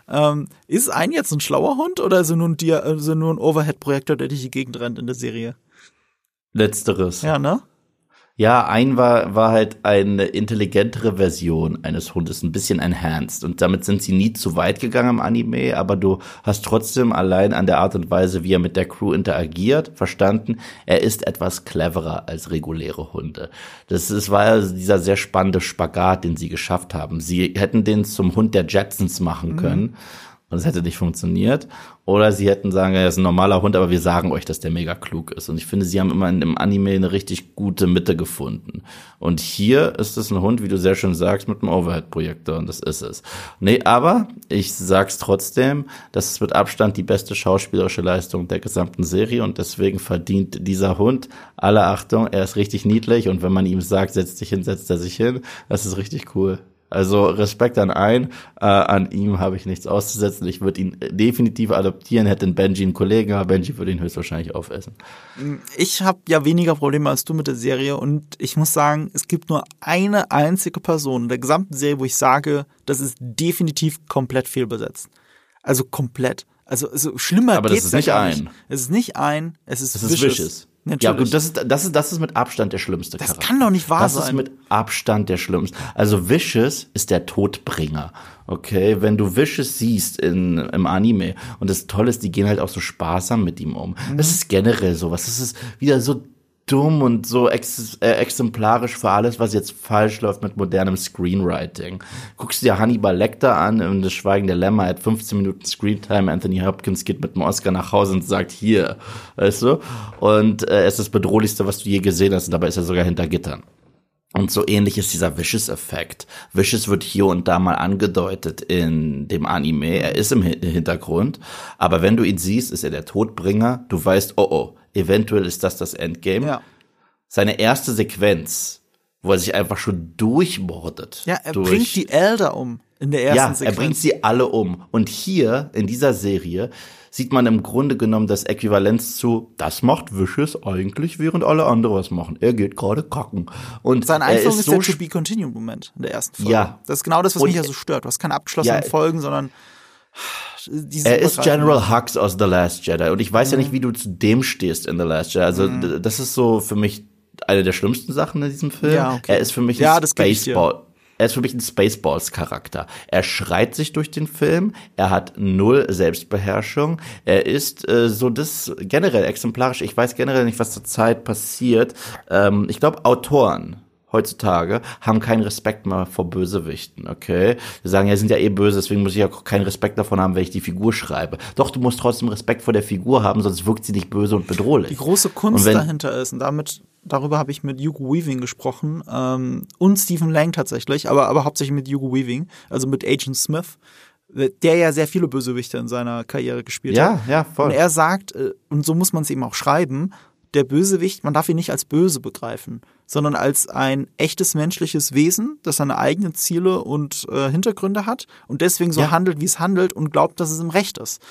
Ähm, ist ein jetzt ein schlauer Hund oder ist er nur ein, ist er nur ein Overhead-Projektor, der durch die Gegend rennt in der Serie? Letzteres. Ja, ne? Ja, ein war, war halt eine intelligentere Version eines Hundes, ein bisschen enhanced. Und damit sind sie nie zu weit gegangen im Anime, aber du hast trotzdem allein an der Art und Weise, wie er mit der Crew interagiert, verstanden, er ist etwas cleverer als reguläre Hunde. Das ist, war ja dieser sehr spannende Spagat, den sie geschafft haben. Sie hätten den zum Hund der Jetsons machen mhm. können. Mhm und es hätte nicht funktioniert. Oder sie hätten sagen, er ist ein normaler Hund, aber wir sagen euch, dass der mega klug ist. Und ich finde, sie haben immer in dem Anime eine richtig gute Mitte gefunden. Und hier ist es ein Hund, wie du sehr schön sagst, mit einem Overhead-Projektor und das ist es. Nee, aber ich sag's trotzdem, das ist mit Abstand die beste schauspielerische Leistung der gesamten Serie und deswegen verdient dieser Hund alle Achtung. Er ist richtig niedlich und wenn man ihm sagt, setz dich hin, setzt er sich hin. Das ist richtig cool. Also Respekt an ein, äh, an ihm habe ich nichts auszusetzen. Ich würde ihn definitiv adoptieren, hätte Benji einen Kollegen, aber Benji würde ihn höchstwahrscheinlich aufessen. Ich habe ja weniger Probleme als du mit der Serie und ich muss sagen, es gibt nur eine einzige Person in der gesamten Serie, wo ich sage, das ist definitiv komplett fehlbesetzt. Also komplett. Also, also schlimmer aber geht's das ist nicht ein. Es ist nicht ein, es ist es ist vicious. vicious. Ja, gut, das ist, das ist, das ist mit Abstand der schlimmste Das Charakter. kann doch nicht wahr das sein. Das ist mit Abstand der schlimmste. Also Vicious ist der Todbringer. Okay, wenn du Vicious siehst in, im Anime und das Tolle ist, die gehen halt auch so sparsam mit ihm um. Mhm. Das ist generell sowas. Das ist wieder so dumm und so ex äh, exemplarisch für alles, was jetzt falsch läuft mit modernem Screenwriting. Guckst du dir Hannibal Lecter an in Das Schweigen der Lämmer, er hat 15 Minuten Screentime, Anthony Hopkins geht mit dem Oscar nach Hause und sagt, hier, weißt du? Und äh, es ist das Bedrohlichste, was du je gesehen hast und dabei ist er sogar hinter Gittern. Und so ähnlich ist dieser Vicious-Effekt. Vicious wird hier und da mal angedeutet in dem Anime. Er ist im Hintergrund. Aber wenn du ihn siehst, ist er der Todbringer. Du weißt, oh oh, eventuell ist das das Endgame. Ja. Seine erste Sequenz, wo er sich einfach schon durchmordet. Ja, er durch, bringt die Elder um in der ersten ja, Sequenz. Ja, er bringt sie alle um. Und hier in dieser Serie sieht man im Grunde genommen das Äquivalenz zu, das macht Wishes eigentlich, während alle andere was machen. Er geht gerade kacken. Und sein Einführung ist, ist so der To Be Continued Moment in der ersten Folge. Ja. Das ist genau das, was und mich ja so stört. Du hast keine abgeschlossenen ja, Folgen, sondern er ist General Hux aus The Last Jedi und ich weiß mhm. ja nicht, wie du zu dem stehst in The Last Jedi. Also mhm. das ist so für mich eine der schlimmsten Sachen in diesem Film. Ja, okay. Er ist für mich ja, ein Spaceball. Er ist für mich ein Spaceballs-Charakter. Er schreit sich durch den Film, er hat null Selbstbeherrschung, er ist äh, so das generell exemplarisch. Ich weiß generell nicht, was zur Zeit passiert. Ähm, ich glaube, Autoren heutzutage haben keinen Respekt mehr vor Bösewichten, okay? Sie sagen, ja, sind ja eh böse, deswegen muss ich ja keinen Respekt davon haben, wenn ich die Figur schreibe. Doch, du musst trotzdem Respekt vor der Figur haben, sonst wirkt sie nicht böse und bedrohlich. Die große Kunst wenn, dahinter ist, und damit, darüber habe ich mit Hugo Weaving gesprochen, ähm, und Stephen Lang tatsächlich, aber, aber hauptsächlich mit Hugo Weaving, also mit Agent Smith, der ja sehr viele Bösewichte in seiner Karriere gespielt ja, hat. Ja, ja, voll. Und er sagt, äh, und so muss man es eben auch schreiben, der Bösewicht, man darf ihn nicht als böse begreifen, sondern als ein echtes menschliches Wesen, das seine eigenen Ziele und äh, Hintergründe hat und deswegen so ja. handelt, wie es handelt und glaubt, dass es ihm recht ist.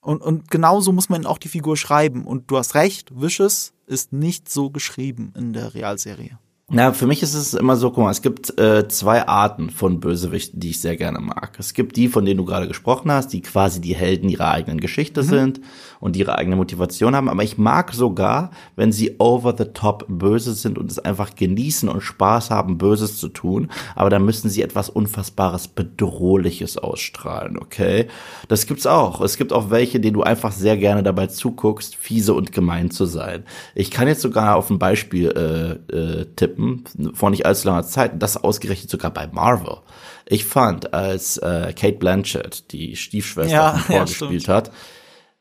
Und, und genauso muss man auch die Figur schreiben. Und du hast recht, Vicious ist nicht so geschrieben in der Realserie. Na, für mich ist es immer so, guck mal, es gibt äh, zwei Arten von Bösewichten, die ich sehr gerne mag. Es gibt die, von denen du gerade gesprochen hast, die quasi die Helden ihrer eigenen Geschichte mhm. sind und ihre eigene Motivation haben. Aber ich mag sogar, wenn sie over the top böse sind und es einfach genießen und Spaß haben, Böses zu tun. Aber da müssen sie etwas Unfassbares, Bedrohliches ausstrahlen, okay? Das gibt's auch. Es gibt auch welche, denen du einfach sehr gerne dabei zuguckst, fiese und gemein zu sein. Ich kann jetzt sogar auf ein Beispiel äh, äh, tippen tippen, vor nicht allzu langer Zeit, und das ausgerechnet sogar bei Marvel. Ich fand, als äh, Kate Blanchett die Stiefschwester ja, vorgespielt ja, hat,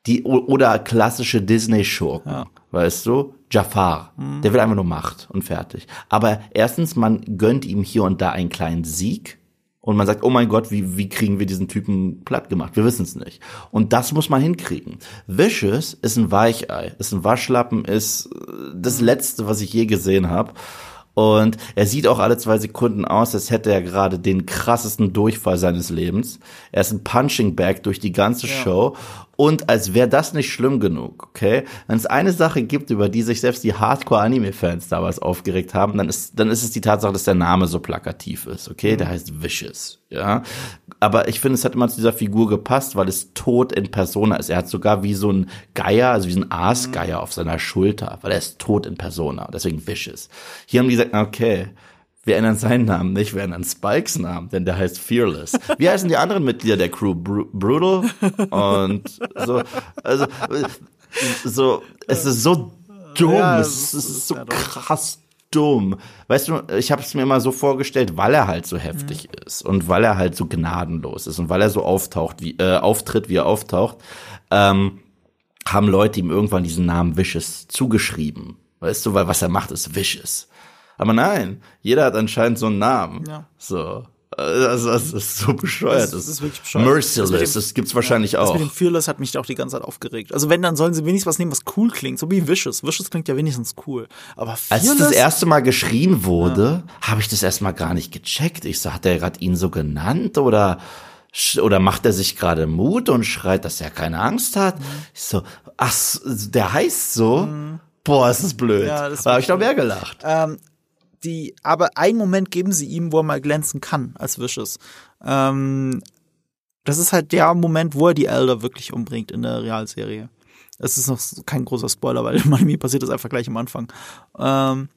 Die, oder klassische Disney-Schurken, ja. weißt du? Jafar, mhm. der will einfach nur Macht und fertig. Aber erstens, man gönnt ihm hier und da einen kleinen Sieg und man sagt, oh mein Gott, wie, wie kriegen wir diesen Typen platt gemacht? Wir wissen es nicht. Und das muss man hinkriegen. Vicious ist ein Weichei, ist ein Waschlappen, ist das Letzte, was ich je gesehen habe. Und er sieht auch alle zwei Sekunden aus, als hätte er gerade den krassesten Durchfall seines Lebens. Er ist ein Punching Bag durch die ganze ja. Show. Und als wäre das nicht schlimm genug, okay? Wenn es eine Sache gibt, über die sich selbst die Hardcore-Anime-Fans damals aufgeregt haben, dann ist, dann ist es die Tatsache, dass der Name so plakativ ist, okay? Der heißt Vicious, ja? Aber ich finde, es hat immer zu dieser Figur gepasst, weil es tot in Persona ist. Er hat sogar wie so ein Geier, also wie so ein Aasgeier auf seiner Schulter, weil er ist tot in Persona, deswegen Vicious. Hier haben die gesagt, okay, wir ändern seinen Namen nicht, wir ändern Spikes Namen, denn der heißt Fearless. Wie heißen die anderen Mitglieder der Crew? Br Brutal und so. Also so, es ist so dumm, ja, es, ist, ist so krass dumm. Weißt du, ich habe es mir immer so vorgestellt, weil er halt so heftig mhm. ist und weil er halt so gnadenlos ist und weil er so auftaucht, wie äh, auftritt, wie er auftaucht, ähm, haben Leute ihm irgendwann diesen Namen Vicious zugeschrieben. Weißt du, weil was er macht, ist Vicious. Aber nein, jeder hat anscheinend so einen Namen. Ja. So. Also, das ist so bescheuert. Das, das ist wirklich bescheuert. Merciless, das, das gibt's wahrscheinlich ja, auch. Das mit dem Fearless hat mich auch die ganze Zeit aufgeregt. Also wenn, dann sollen sie wenigstens was nehmen, was cool klingt. So wie Vicious. Vicious klingt ja wenigstens cool. Aber Fearless, Als das erste Mal geschrien wurde, ja. habe ich das erstmal gar nicht gecheckt. Ich so, hat er gerade ihn so genannt oder oder macht er sich gerade Mut und schreit, dass er keine Angst hat? Mhm. Ich so, ach, der heißt so. Mhm. Boah, ist das blöd. Ja, das da habe ich noch mehr gelacht. Ähm, die, aber einen Moment geben sie ihm, wo er mal glänzen kann als Vicious. Ähm, das ist halt der Moment, wo er die Elder wirklich umbringt in der Realserie. Es ist noch kein großer Spoiler, weil mir passiert das einfach gleich am Anfang. Ähm,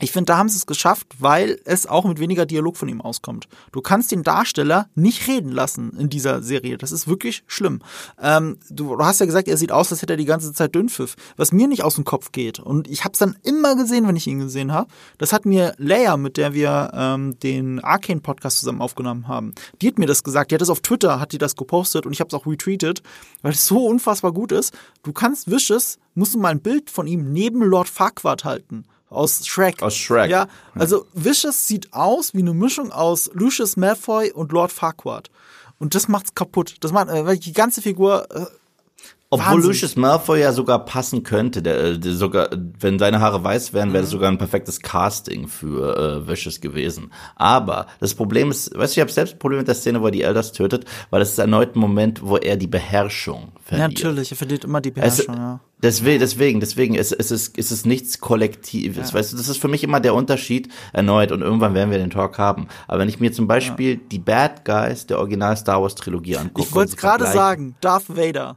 ich finde, da haben sie es geschafft, weil es auch mit weniger Dialog von ihm auskommt. Du kannst den Darsteller nicht reden lassen in dieser Serie. Das ist wirklich schlimm. Ähm, du, hast ja gesagt, er sieht aus, als hätte er die ganze Zeit Dünnpfiff. Was mir nicht aus dem Kopf geht. Und ich habe es dann immer gesehen, wenn ich ihn gesehen habe. Das hat mir Leia, mit der wir ähm, den Arcane-Podcast zusammen aufgenommen haben, die hat mir das gesagt. Die hat es auf Twitter, hat die das gepostet und ich habe es auch retweetet, weil es so unfassbar gut ist. Du kannst Wishes, musst du mal ein Bild von ihm neben Lord Farquaad halten aus Shrek. Aus Shrek. Ja, also Vicious sieht aus wie eine Mischung aus Lucius Malfoy und Lord Farquaad. Und das macht's kaputt. Das macht, äh, weil die ganze Figur äh, obwohl Wahnsinn. Lucius Malfoy ja sogar passen könnte, der, der sogar, wenn seine Haare weiß wären, wäre mhm. das sogar ein perfektes Casting für äh, Vicious gewesen. Aber das Problem ist, weißt du, ich habe selbst ein Problem mit der Szene, wo er die Elders tötet, weil es ist erneut ein Moment, wo er die Beherrschung verliert. Ja, natürlich, er verliert immer die Beherrschung, es, ja. Deswegen, deswegen, deswegen ist, ist, es, ist es nichts Kollektives. Ja. Weißt du, das ist für mich immer der Unterschied erneut und irgendwann werden wir den Talk haben. Aber wenn ich mir zum Beispiel ja. die Bad Guys der Original Star Wars Trilogie angucke. Ich wollte es gerade sagen, Darth Vader.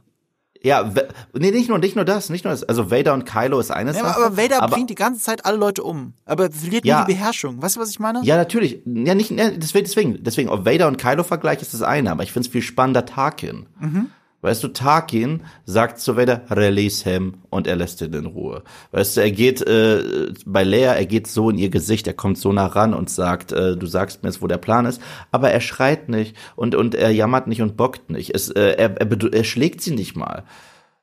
Ja, nee, nicht nur, nicht nur das, nicht nur das. Also Vader und Kylo ist eine ja, Sache. Aber Vader aber, bringt die ganze Zeit alle Leute um. Aber verliert ja, nie die Beherrschung. Weißt du, was ich meine? Ja, natürlich. Ja, nicht, ja, deswegen, deswegen, auf Vader und Kylo Vergleich ist das eine, aber ich finde es viel spannender Tarkin. Mhm. Weißt du, Tarkin sagt zu Vader, release him, und er lässt ihn in Ruhe. Weißt du, er geht äh, bei Leia, er geht so in ihr Gesicht, er kommt so nah ran und sagt, äh, du sagst mir jetzt, wo der Plan ist, aber er schreit nicht und, und er jammert nicht und bockt nicht. Es, äh, er, er, er schlägt sie nicht mal.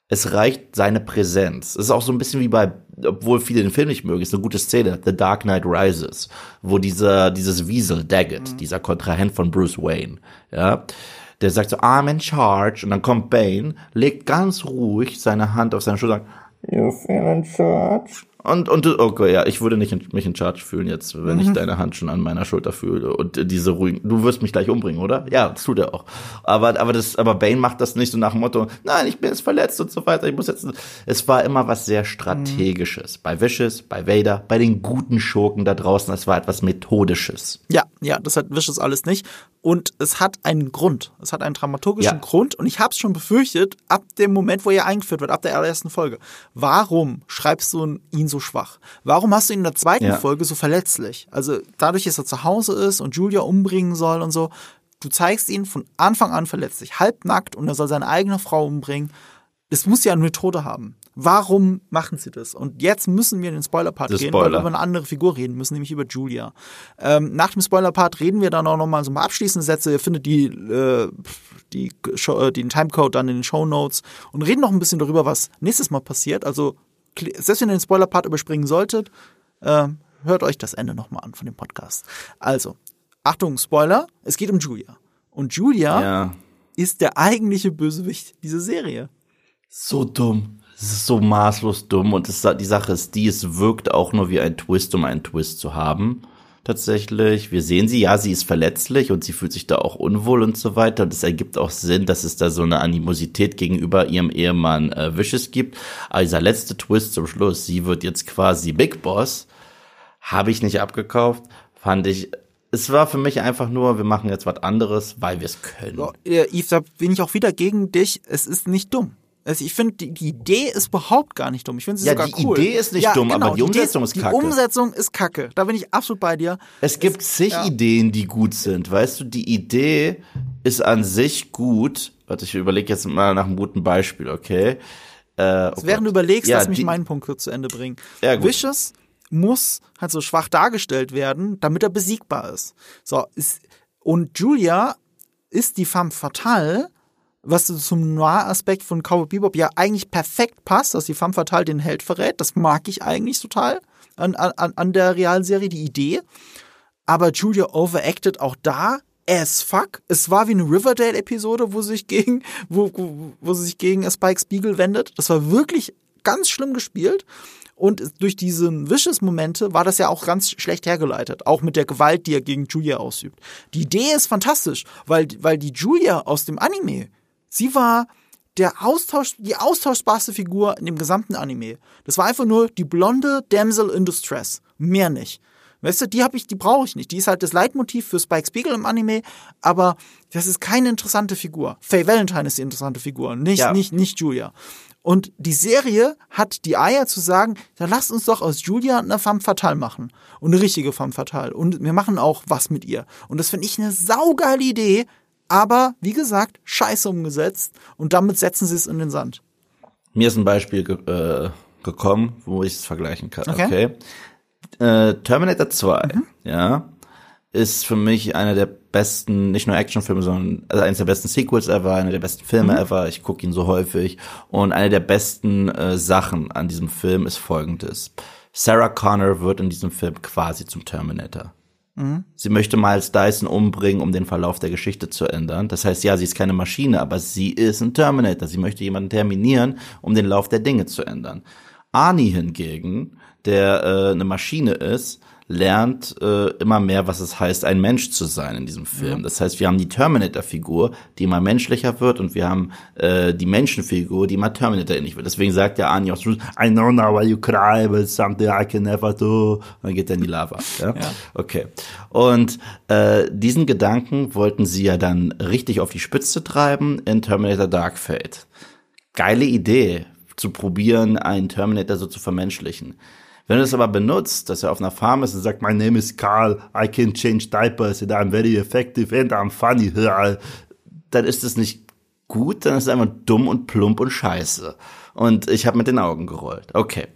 Es reicht seine Präsenz. Es ist auch so ein bisschen wie bei, obwohl viele den Film nicht mögen, ist eine gute Szene, The Dark Knight Rises, wo dieser, dieses Wiesel Daggett, mhm. dieser Kontrahent von Bruce Wayne, ja, der sagt so, I'm in charge. Und dann kommt Bane, legt ganz ruhig seine Hand auf seine Schulter und sagt, You feel in charge? Und, und okay, ja, ich würde nicht in, mich in Charge fühlen jetzt, wenn mhm. ich deine Hand schon an meiner Schulter fühle und diese ruhigen, du wirst mich gleich umbringen, oder? Ja, das tut er auch. Aber, aber das, aber Bane macht das nicht so nach dem Motto, nein, ich bin jetzt verletzt und so weiter, ich muss jetzt, es war immer was sehr Strategisches. Mhm. Bei Vicious, bei Vader, bei den guten Schurken da draußen, es war etwas Methodisches. Ja, ja, das hat Vicious alles nicht. Und es hat einen Grund. Es hat einen dramaturgischen ja. Grund. Und ich habe es schon befürchtet, ab dem Moment, wo er eingeführt wird, ab der allerersten Folge. Warum schreibst du ihn so schwach? Warum hast du ihn in der zweiten ja. Folge so verletzlich? Also dadurch, dass er zu Hause ist und Julia umbringen soll und so, du zeigst ihn von Anfang an verletzlich, halbnackt und er soll seine eigene Frau umbringen. Es muss ja eine Methode haben. Warum machen sie das? Und jetzt müssen wir in den Spoiler-Part gehen, Spoiler. weil wir über eine andere Figur reden müssen, nämlich über Julia. Ähm, nach dem Spoiler-Part reden wir dann auch nochmal so ein paar abschließende Sätze. Ihr findet die, äh, die, Show, äh, den Timecode dann in den Show Notes und reden noch ein bisschen darüber, was nächstes Mal passiert. Also, selbst wenn ihr den Spoiler-Part überspringen solltet, äh, hört euch das Ende nochmal an von dem Podcast. Also, Achtung, Spoiler, es geht um Julia. Und Julia Ja. ist der eigentliche Bösewicht dieser Serie. So dumm. Es ist so maßlos dumm. Und es, die Sache ist, die, es wirkt auch nur wie ein Twist, um einen Twist zu haben. Tatsächlich. Wir sehen sie, ja, sie ist verletzlich und sie fühlt sich da auch unwohl und so weiter. Und es ergibt auch Sinn, dass es da so eine Animosität gegenüber ihrem Ehemann äh, Vicious gibt. Aber dieser letzte Twist zum Schluss, sie wird jetzt quasi Big Boss, habe ich nicht abgekauft. Fand ich, es war für mich einfach nur, wir machen jetzt was anderes, weil wir es können. Äh, Yves, da bin ich auch wieder gegen dich. Es ist nicht dumm. Also ich finde, die, die Idee ist überhaupt gar nicht dumm. Ich finde sie Ja, sogar die cool. Idee ist nicht dumm, aber die Idee Umsetzung ist kacke. Die Umsetzung ist kacke. Da bin ich absolut bei dir. Es gibt zig ja. Ideen, die gut sind. Weißt du, die Idee ist an sich gut. Warte, ich überlege jetzt mal nach einem guten Beispiel, okay? Äh, oh Während du überlegst, Ja, lass mich die- meinen Punkt kurz zu Ende bringen. Ja, gut. Vicious muss halt so schwach dargestellt werden, damit er besiegbar ist. So, ist, und Julia ist die femme fatale, was zum Noir-Aspekt von Cowboy Bebop ja eigentlich perfekt passt, dass die femme fatale den Held verrät. Das mag ich eigentlich total an, an, an der realen Serie, die Idee. Aber Julia overacted auch da as fuck. Es war wie eine Riverdale-Episode, wo sie sich gegen, wo, wo sie sich gegen Spike Spiegel wendet. Das war wirklich ganz schlimm gespielt. Und durch diese Vicious-Momente war das ja auch ganz schlecht hergeleitet. Auch mit der Gewalt, die er gegen Julia ausübt. Die Idee ist fantastisch, weil, weil die Julia aus dem Anime, sie war der Austausch, die austauschbarste Figur in dem gesamten Anime. Das war einfach nur die blonde Damsel in Distress. Mehr nicht. Weißt du, die habe ich, die brauche ich nicht. Die ist halt das Leitmotiv für Spike Spiegel im Anime, aber das ist keine interessante Figur. Faye Valentine ist die interessante Figur, nicht, Ja. nicht, nicht Julia. Und die Serie hat die Eier zu sagen, dann lasst uns doch aus Julia eine femme fatale machen. Und eine richtige femme fatale. Und wir machen auch was mit ihr. Und das finde ich eine saugeile Idee, aber wie gesagt, scheiße umgesetzt. Und damit setzen sie es in den Sand. Mir ist ein Beispiel ge äh, gekommen, wo ich es vergleichen kann. Okay. Okay. Äh, Terminator 2, ja, ist für mich einer der besten, nicht nur Actionfilme, sondern also eines der besten Sequels ever, einer der besten Filme ever. Ich gucke ihn so häufig. Und eine der besten äh, Sachen an diesem Film ist folgendes. Sarah Connor wird in diesem Film quasi zum Terminator. Sie möchte Miles Dyson umbringen, um den Verlauf der Geschichte zu ändern. Das heißt, ja, sie ist keine Maschine, aber sie ist ein Terminator. Sie möchte jemanden terminieren, um den Lauf der Dinge zu ändern. Arnie hingegen, der äh, eine Maschine ist, lernt äh, immer mehr, was es heißt, ein Mensch zu sein in diesem Film. Das heißt, wir haben die Terminator-Figur, die immer menschlicher wird, und wir haben äh, die Menschenfigur, die immer Terminator-ähnlich wird. Deswegen sagt der Arnie auch so, I know now why you cry, but it's something I can never do. Und dann geht er in die Lava. Ja? Okay. Und äh, diesen Gedanken wollten sie ja dann richtig auf die Spitze treiben in Terminator Dark Fate. Geile Idee, zu probieren, einen Terminator so zu vermenschlichen. Wenn du es aber benutzt, dass er auf einer Farm ist und sagt, my name is Carl, I can change diapers and I'm very effective and I'm funny, dann ist es nicht gut, dann ist es einfach dumm und plump und scheiße. Und ich habe mit den Augen gerollt. Okay.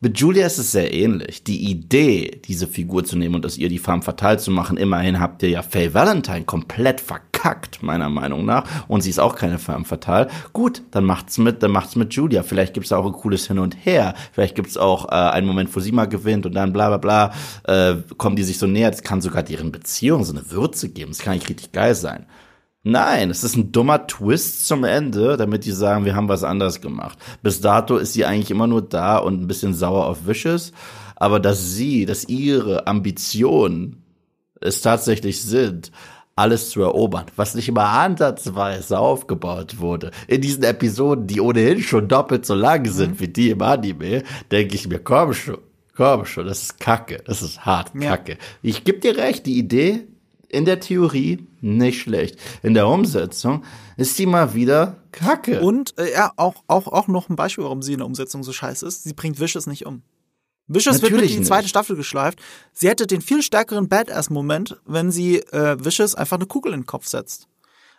Mit Julia ist es sehr ähnlich. Die Idee, diese Figur zu nehmen und aus ihr die Femme fatale zu machen, immerhin habt ihr ja Faye Valentine komplett verkackt, meiner Meinung nach. Und sie ist auch keine Femme fatale. Gut, dann macht's mit, dann macht's mit Julia. Vielleicht gibt's auch ein cooles Hin und Her. Vielleicht gibt's auch äh, einen Moment, wo sie mal gewinnt und dann bla bla bla, äh, kommen die sich so näher. Das kann sogar deren Beziehung so eine Würze geben. Das kann nicht richtig geil sein. Nein, es ist ein dummer Twist zum Ende, damit die sagen, wir haben was anderes gemacht. Bis dato ist sie eigentlich immer nur da und ein bisschen sauer auf Vicious. Aber dass sie, dass ihre Ambitionen es tatsächlich sind, alles zu erobern, was nicht mal ansatzweise aufgebaut wurde. In diesen Episoden, die ohnehin schon doppelt so lang sind wie die im Anime, denke ich mir, komm schon, komm schon, das ist Kacke, das ist hart Ja. Kacke. Ich geb dir recht, die Idee in der Theorie nicht schlecht. In der Umsetzung ist die mal wieder Kacke. Und äh, ja, auch, auch, auch noch ein Beispiel, warum sie in der Umsetzung so scheiße ist. Sie bringt Vicious nicht um. Vicious wird Natürlich mit in die nicht. zweite Staffel geschleift. Sie hätte den viel stärkeren Badass-Moment, wenn sie äh, Vicious einfach eine Kugel in den Kopf setzt.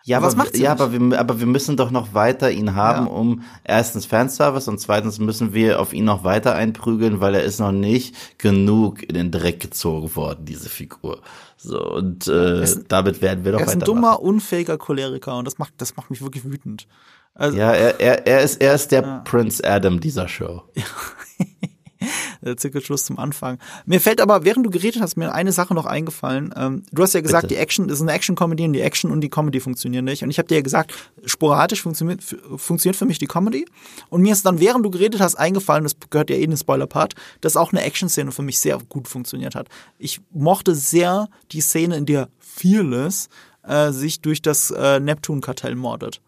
Ja, Aber was macht sie ja nicht? aber, wir, aber wir müssen doch noch weiter ihn haben, Ja. um erstens Fanservice und zweitens müssen wir auf ihn noch weiter einprügeln, weil er ist noch nicht genug in den Dreck gezogen worden, diese Figur. So, und äh, damit werden wir doch Er ist ein dummer, unfähiger Choleriker und das macht, das macht mich wirklich wütend. Also, Ja, er, er, er ist, er ist der Prince Adam dieser Show. der Zirkelschluss zum Anfang. Mir fällt aber, während du geredet hast, mir eine Sache noch eingefallen. Ähm, du hast ja gesagt, Bitte. die Action das ist eine Action-Comedy und die Action und die Comedy funktionieren nicht. Und ich habe dir ja gesagt, sporadisch funktioniert, funktioniert für mich die Comedy. Und mir ist dann, während du geredet hast, eingefallen, das gehört ja eh in den Spoiler-Part, dass auch eine Action-Szene für mich sehr gut funktioniert hat. Ich mochte sehr die Szene, in der Fearless äh, sich durch das äh, Neptun-Kartell mordet.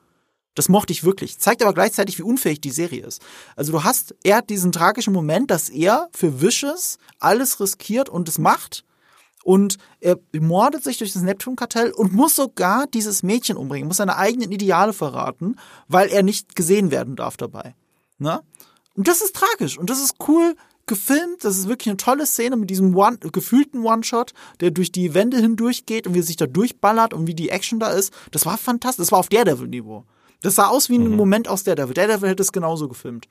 Das mochte ich wirklich. Zeigt aber gleichzeitig, wie unfähig die Serie ist. Also du hast, er hat diesen tragischen Moment, dass er für Vicious alles riskiert und es macht. Und er mordet sich durch das Neptun-Kartell und muss sogar dieses Mädchen umbringen, muss seine eigenen Ideale verraten, weil er nicht gesehen werden darf dabei. Ne? Und das ist tragisch und das ist cool gefilmt. Das ist wirklich eine tolle Szene mit diesem One, gefühlten One-Shot, der durch die Wände hindurchgeht und wie er sich da durchballert und wie die Action da ist. Das war fantastisch. Das war auf Daredevil-Niveau. Das sah aus wie ein Moment aus Daredevil. Daredevil hätte es genauso gefilmt.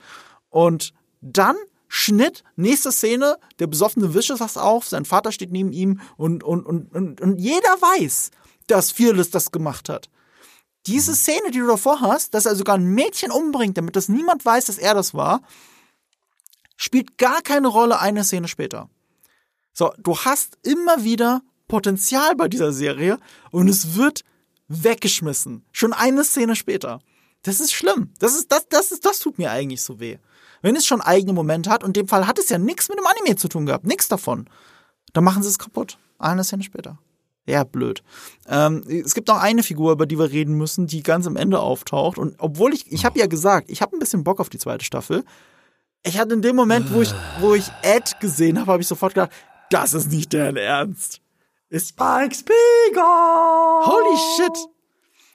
Und dann Schnitt, nächste Szene, der besoffene Vicious wacht auf, sein Vater steht neben ihm und, und, und, und, und jeder weiß, dass Fearless das gemacht hat. Diese Szene, die du davor hast, dass er sogar ein Mädchen umbringt, damit das niemand weiß, dass er das war, spielt gar keine Rolle eine Szene später. So, du hast immer wieder Potenzial bei dieser Serie und es wird weggeschmissen. Schon eine Szene später. Das ist schlimm. Das ist, das, das ist, das tut mir eigentlich so weh. Wenn es schon eigene Momente hat, und in dem Fall hat es ja nichts mit dem Anime zu tun gehabt, nichts davon, dann machen sie es kaputt. Eine Szene später. Ja, blöd. Ähm, es gibt noch eine Figur, über die wir reden müssen, die ganz am Ende auftaucht. Und obwohl ich, ich habe ja gesagt, ich habe ein bisschen Bock auf die zweite Staffel. Ich hatte in dem Moment, wo ich, wo ich Ed gesehen habe, habe ich sofort gedacht, das ist nicht deren Ernst. Ist Spike Spiegel! Holy shit!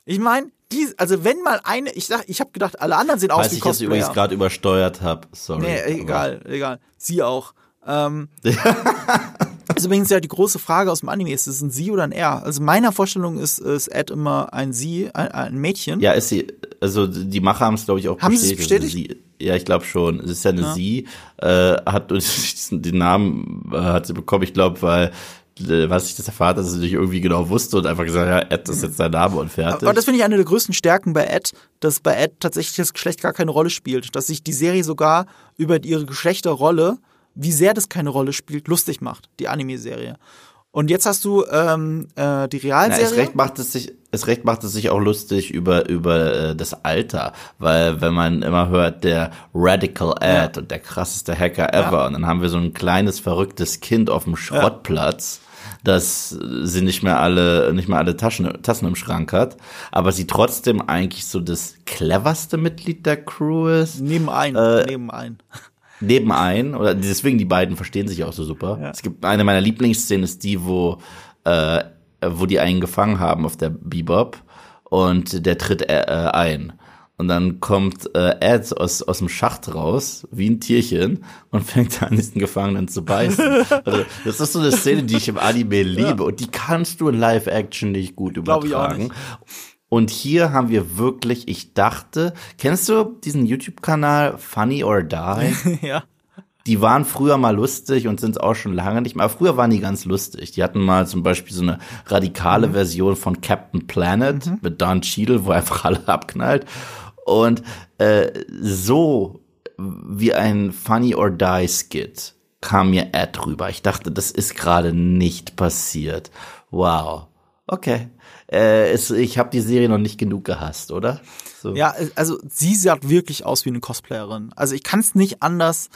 Ich meine, die, also wenn mal eine, ich sag, ich habe gedacht, alle anderen sehen aus Weiß wie ich jetzt Cosplayer. übrigens gerade übersteuert habe. Sorry. Nee, aber- egal, egal. Sie auch. Ähm, das ist übrigens ja die große Frage aus dem Anime, ist es ein Sie oder ein Er? Also meiner Vorstellung ist, ist Ed immer ein Sie, ein, ein Mädchen. Ja, ist sie, also die Macher haben es, glaube ich, auch Haben sie es bestätigt. bestätigt? Sie, ja, ich glaube schon. Es ist ja eine sie, äh, hat den Namen äh, hat sie bekommen, ich glaube, weil was ich das erfahrt, dass sie nicht irgendwie genau wusste und einfach gesagt, ja, Ed ist jetzt dein Name und fertig. Aber das finde ich eine der größten Stärken bei Ed, dass bei Ed tatsächlich das Geschlecht gar keine Rolle spielt. Dass sich die Serie sogar über ihre Geschlechterrolle, wie sehr das keine Rolle spielt, lustig macht, die Anime-Serie. Und jetzt hast du ähm, äh, die Na, Realserie. es recht macht es sich, es recht macht es sich auch lustig über über äh, das Alter, weil wenn man immer hört der Radical Ad und der krasseste Hacker ever und dann haben wir so ein kleines verrücktes Kind auf dem Schrottplatz, das sie nicht mehr alle nicht mehr alle Taschen Tassen im Schrank hat, aber sie trotzdem eigentlich so das cleverste Mitglied der Crew ist. Nebenein, Äh, nebenein. nebenein oder deswegen die beiden verstehen sich auch so super. Es gibt eine meiner Lieblingsszenen ist die, wo äh, wo die einen gefangen haben auf der Bebop und der tritt äh, ein. Und dann kommt äh, Ed aus, aus dem Schacht raus, wie ein Tierchen, und fängt an, diesen Gefangenen zu beißen. Also, das ist so eine Szene, die ich im Anime liebe. Und die kannst du in Live-Action nicht gut übertragen. Und hier haben wir wirklich, ich dachte, kennst du diesen YouTube-Kanal Funny or Die? ja. Die waren früher mal lustig und sind auch schon lange nicht mehr. Aber früher waren die ganz lustig. Die hatten mal zum Beispiel so eine radikale Version von Captain Planet mit Don Cheadle, wo er einfach alle abknallt. Und äh, so wie ein Funny or Die Skit kam mir Ed rüber. Ich dachte, das ist gerade nicht passiert. Wow. Okay. Äh, es, ich habe die Serie noch nicht genug gehasst, oder? So. Ja, also sie sah wirklich aus wie eine Cosplayerin. Also ich kann es nicht anders,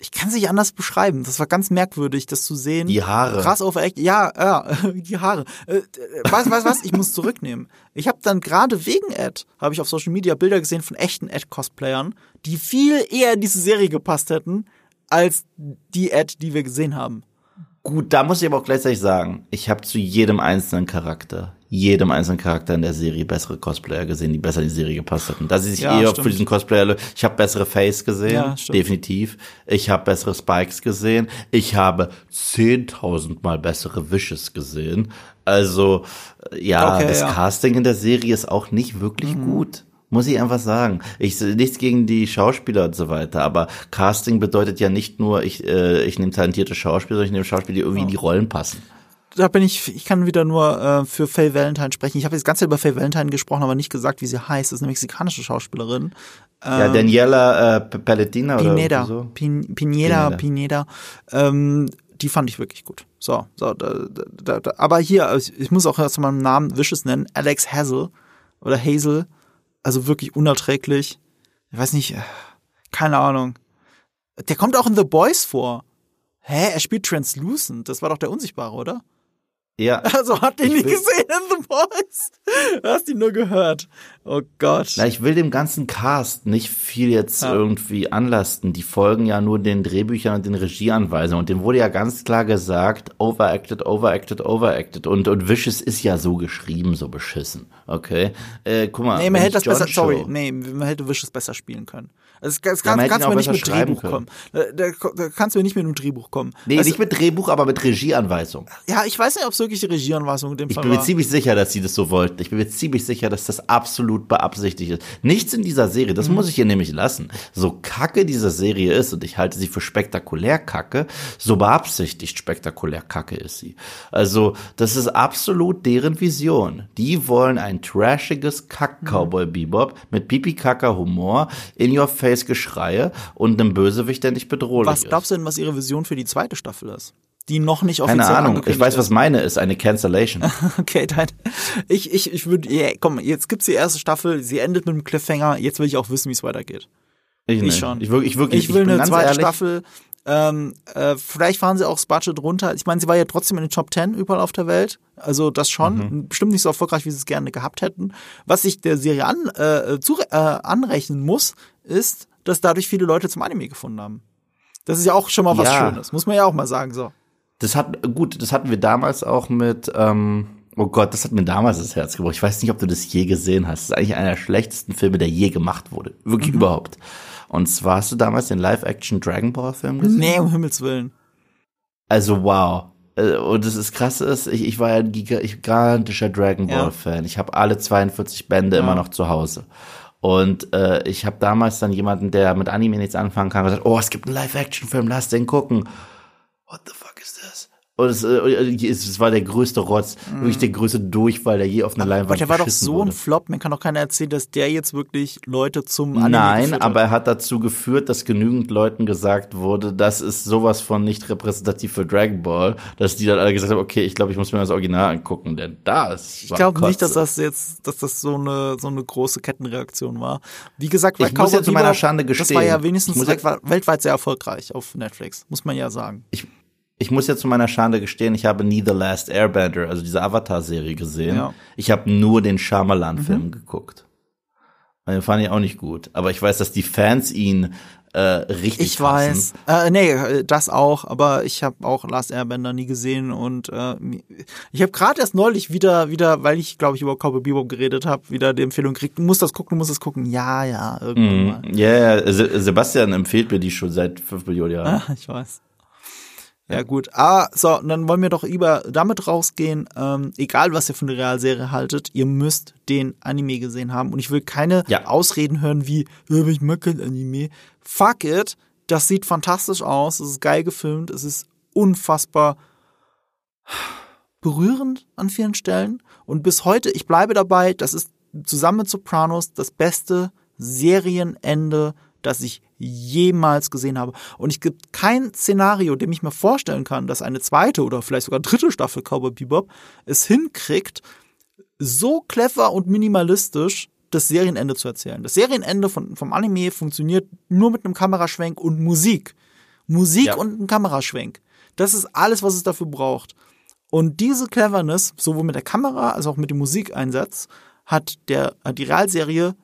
ich kann es nicht anders beschreiben. Das war ganz merkwürdig, das zu sehen. Die Haare. Krass overacted. Ja, ja, die Haare. Äh, was, was, was? Ich muss zurücknehmen. Ich habe dann gerade wegen Ed, habe ich auf Social Media Bilder gesehen von echten Ed-Cosplayern, die viel eher in diese Serie gepasst hätten, als die Ed, die wir gesehen haben. Gut, da muss ich aber auch gleichzeitig sagen, ich habe zu jedem einzelnen Charakter, jedem einzelnen Charakter in der Serie bessere Cosplayer gesehen, die besser in die Serie gepasst hätten. Dass sie sich Ja, eher stimmt. für diesen Cosplayer, ich habe bessere Face gesehen, Ja, definitiv. Ich habe bessere Spikes gesehen. Ich habe 10.000 mal bessere Wishes gesehen. Also, ja, Okay, das ja. Mhm. Casting in der Serie ist auch nicht wirklich gut. Muss ich einfach sagen. Ich nichts gegen die Schauspieler und so weiter, aber Casting bedeutet ja nicht nur, ich, äh, ich nehme talentierte Schauspieler, sondern ich nehme Schauspieler, die irgendwie in die Rollen passen. Da bin ich, ich kann wieder nur äh, für Faye Valentine sprechen. Ich habe jetzt ganz über Faye Valentine gesprochen, aber nicht gesagt, wie sie heißt. Das ist eine mexikanische Schauspielerin. ja, Daniela äh, P- Palletina oder Pineda. so. Pin, Pineda, Pineda. Pineda. Ähm, die fand ich wirklich gut. So, so, da, da, da, aber hier, ich, muss auch erst mal einen Namen Wishes nennen. Alex Hazel oder Hazel. Also wirklich unerträglich. Ich weiß nicht, äh, keine Ahnung. Der kommt auch in The Boys vor. Hä? Er spielt Translucent. Das war doch der Unsichtbare, oder? Ja. Also hat Ich nicht gesehen in The Boys. Du hast ihn nur gehört. Oh Gott. Na, ich will dem ganzen Cast nicht viel jetzt Ja. irgendwie anlasten. Die folgen ja nur den Drehbüchern und den Regieanweisungen. Und dem wurde ja ganz klar gesagt, overacted, overacted, overacted. Und, und Vicious ist ja so geschrieben, so beschissen. Okay? Äh, guck mal. Nee, man hätte das John besser, sorry, Cho- nee, man hätte Wishes besser spielen können. Also, das, das Ja, kann, kannst du mir nicht mit Drehbuch können. kommen. Da, da, da kannst du mir nicht mit einem Drehbuch kommen. Nee, also, nicht mit Drehbuch, aber mit Regieanweisung. ja, ich weiß nicht, ob es wirklich die Regieanweisung in dem Ich Fall bin mir war. ziemlich sicher, dass sie das so wollten. Ich bin mir ziemlich sicher, dass das absolut beabsichtigt ist. Nichts in dieser Serie, das muss ich hier nämlich lassen. So kacke diese Serie ist, und ich halte sie für spektakulär kacke, so beabsichtigt spektakulär kacke ist sie. Also, das ist absolut deren Vision. Die wollen ein trashiges Kack-Cowboy-Bebop mit pipi-kacker-Humor, in-your-face-Geschreie und einem Bösewicht, der nicht bedrohlich Was ist. glaubst du denn, was ihre Vision für die zweite Staffel ist? Die noch nicht offiziell Keine Ahnung. Ich weiß, was meine ist. Eine Cancellation. Okay, dann. Ich, ich, ich würde, yeah, komm, jetzt gibt's die erste Staffel, sie endet mit einem Cliffhanger, jetzt will ich auch wissen, wie es weitergeht. Ich, nicht. schon. Ich wirklich, ich wirklich. Ich will bin eine zweite ehrlich, Staffel. Ähm, äh, vielleicht fahren sie auch das Budget runter. Ich meine, sie war ja trotzdem in den Top 10 überall auf der Welt. Also das schon. Mhm. Bestimmt nicht so erfolgreich, wie sie es gerne gehabt hätten. Was ich der Serie an, äh, zu, äh, anrechnen muss, ist, dass dadurch viele Leute zum Anime gefunden haben. Das ist ja auch schon mal was Ja. Schönes. Muss man ja auch mal sagen. So. Das hat, gut, das hatten wir damals auch mit, ähm, oh Gott, das hat mir damals das Herz gebrochen. Ich weiß nicht, ob du das je gesehen hast. Das ist eigentlich einer der schlechtesten Filme, der je gemacht wurde. Mhm. Wirklich überhaupt. Und zwar hast du damals den Live-Action Dragon Ball Film gesehen? Nee, um Himmels Willen. Also wow. Äh, Und das ist krass ist, ich, ich war ja ein gigantischer Dragon Ja. Ball Fan. Ich habe alle 42 Bände immer noch zu Hause. Und äh, ich habe damals dann jemanden, der mit Anime nichts anfangen kann, gesagt, oh, es gibt einen Live-Action-Film, lass den gucken. What the? Und es, äh, es, es war der größte Rotz, wirklich der größte Durchfall, der je auf einer Aber Leinwand der war doch so wurde. ein Flop. Man kann doch keiner erzählen, dass der jetzt wirklich Leute zum Anime Nein, aber er hat dazu geführt, dass genügend Leuten gesagt wurde, das ist sowas von nicht repräsentativ für Dragon Ball, dass die dann alle gesagt haben, okay, ich glaube, ich muss mir das Original angucken, denn das Ich glaube nicht, dass das jetzt, dass das so eine so eine große Kettenreaktion war. Wie gesagt, bei Ich muss Cowboy ja zu meiner Schande das war gestehen. ja wenigstens muss weltweit sehr erfolgreich auf Netflix, muss man ja sagen. ich, ich muss ja zu meiner Schande gestehen, ich habe nie The Last Airbender, also diese Avatar-Serie gesehen. Ja. Ich habe nur den Shyamalan-Film geguckt. Und Den fand ich auch nicht gut. Aber ich weiß, dass die Fans ihn äh, richtig Ich weiß, äh, nee, das auch, aber ich habe auch Last Airbender nie gesehen und äh, ich habe gerade erst neulich wieder, wieder, weil ich glaube ich über Cowboy Bebop geredet habe, wieder die Empfehlung gekriegt, du musst das gucken, du musst das gucken. Ja, ja, irgendwann mal. Mhm. Ja, ja, Se- Sebastian empfiehlt mir die schon seit fünf Millionen Jahren. Ah, ich weiß. Ja, gut. Ah, so, und dann wollen wir doch über damit rausgehen. Ähm, egal, was ihr von der Realserie haltet, ihr müsst den Anime gesehen haben. Und ich will keine Ja. Ausreden hören wie, ja, aber ich mag kein Anime. Fuck it. Das sieht fantastisch aus. Es ist geil gefilmt. Es ist unfassbar berührend an vielen Stellen. Und bis heute, ich bleibe dabei, das ist zusammen mit Sopranos das beste Serienende, das ich jemals gesehen habe. Und es gibt kein Szenario, dem ich mir vorstellen kann, dass eine zweite oder vielleicht sogar dritte Staffel Cowboy Bebop es hinkriegt, so clever und minimalistisch das Serienende zu erzählen. Das Serienende von, vom Anime funktioniert nur mit einem Kameraschwenk und Musik. Musik Ja. und ein Kameraschwenk. Das ist alles, was es dafür braucht. Und diese Cleverness, sowohl mit der Kamera als auch mit dem Musikeinsatz, hat, der, hat die Realserie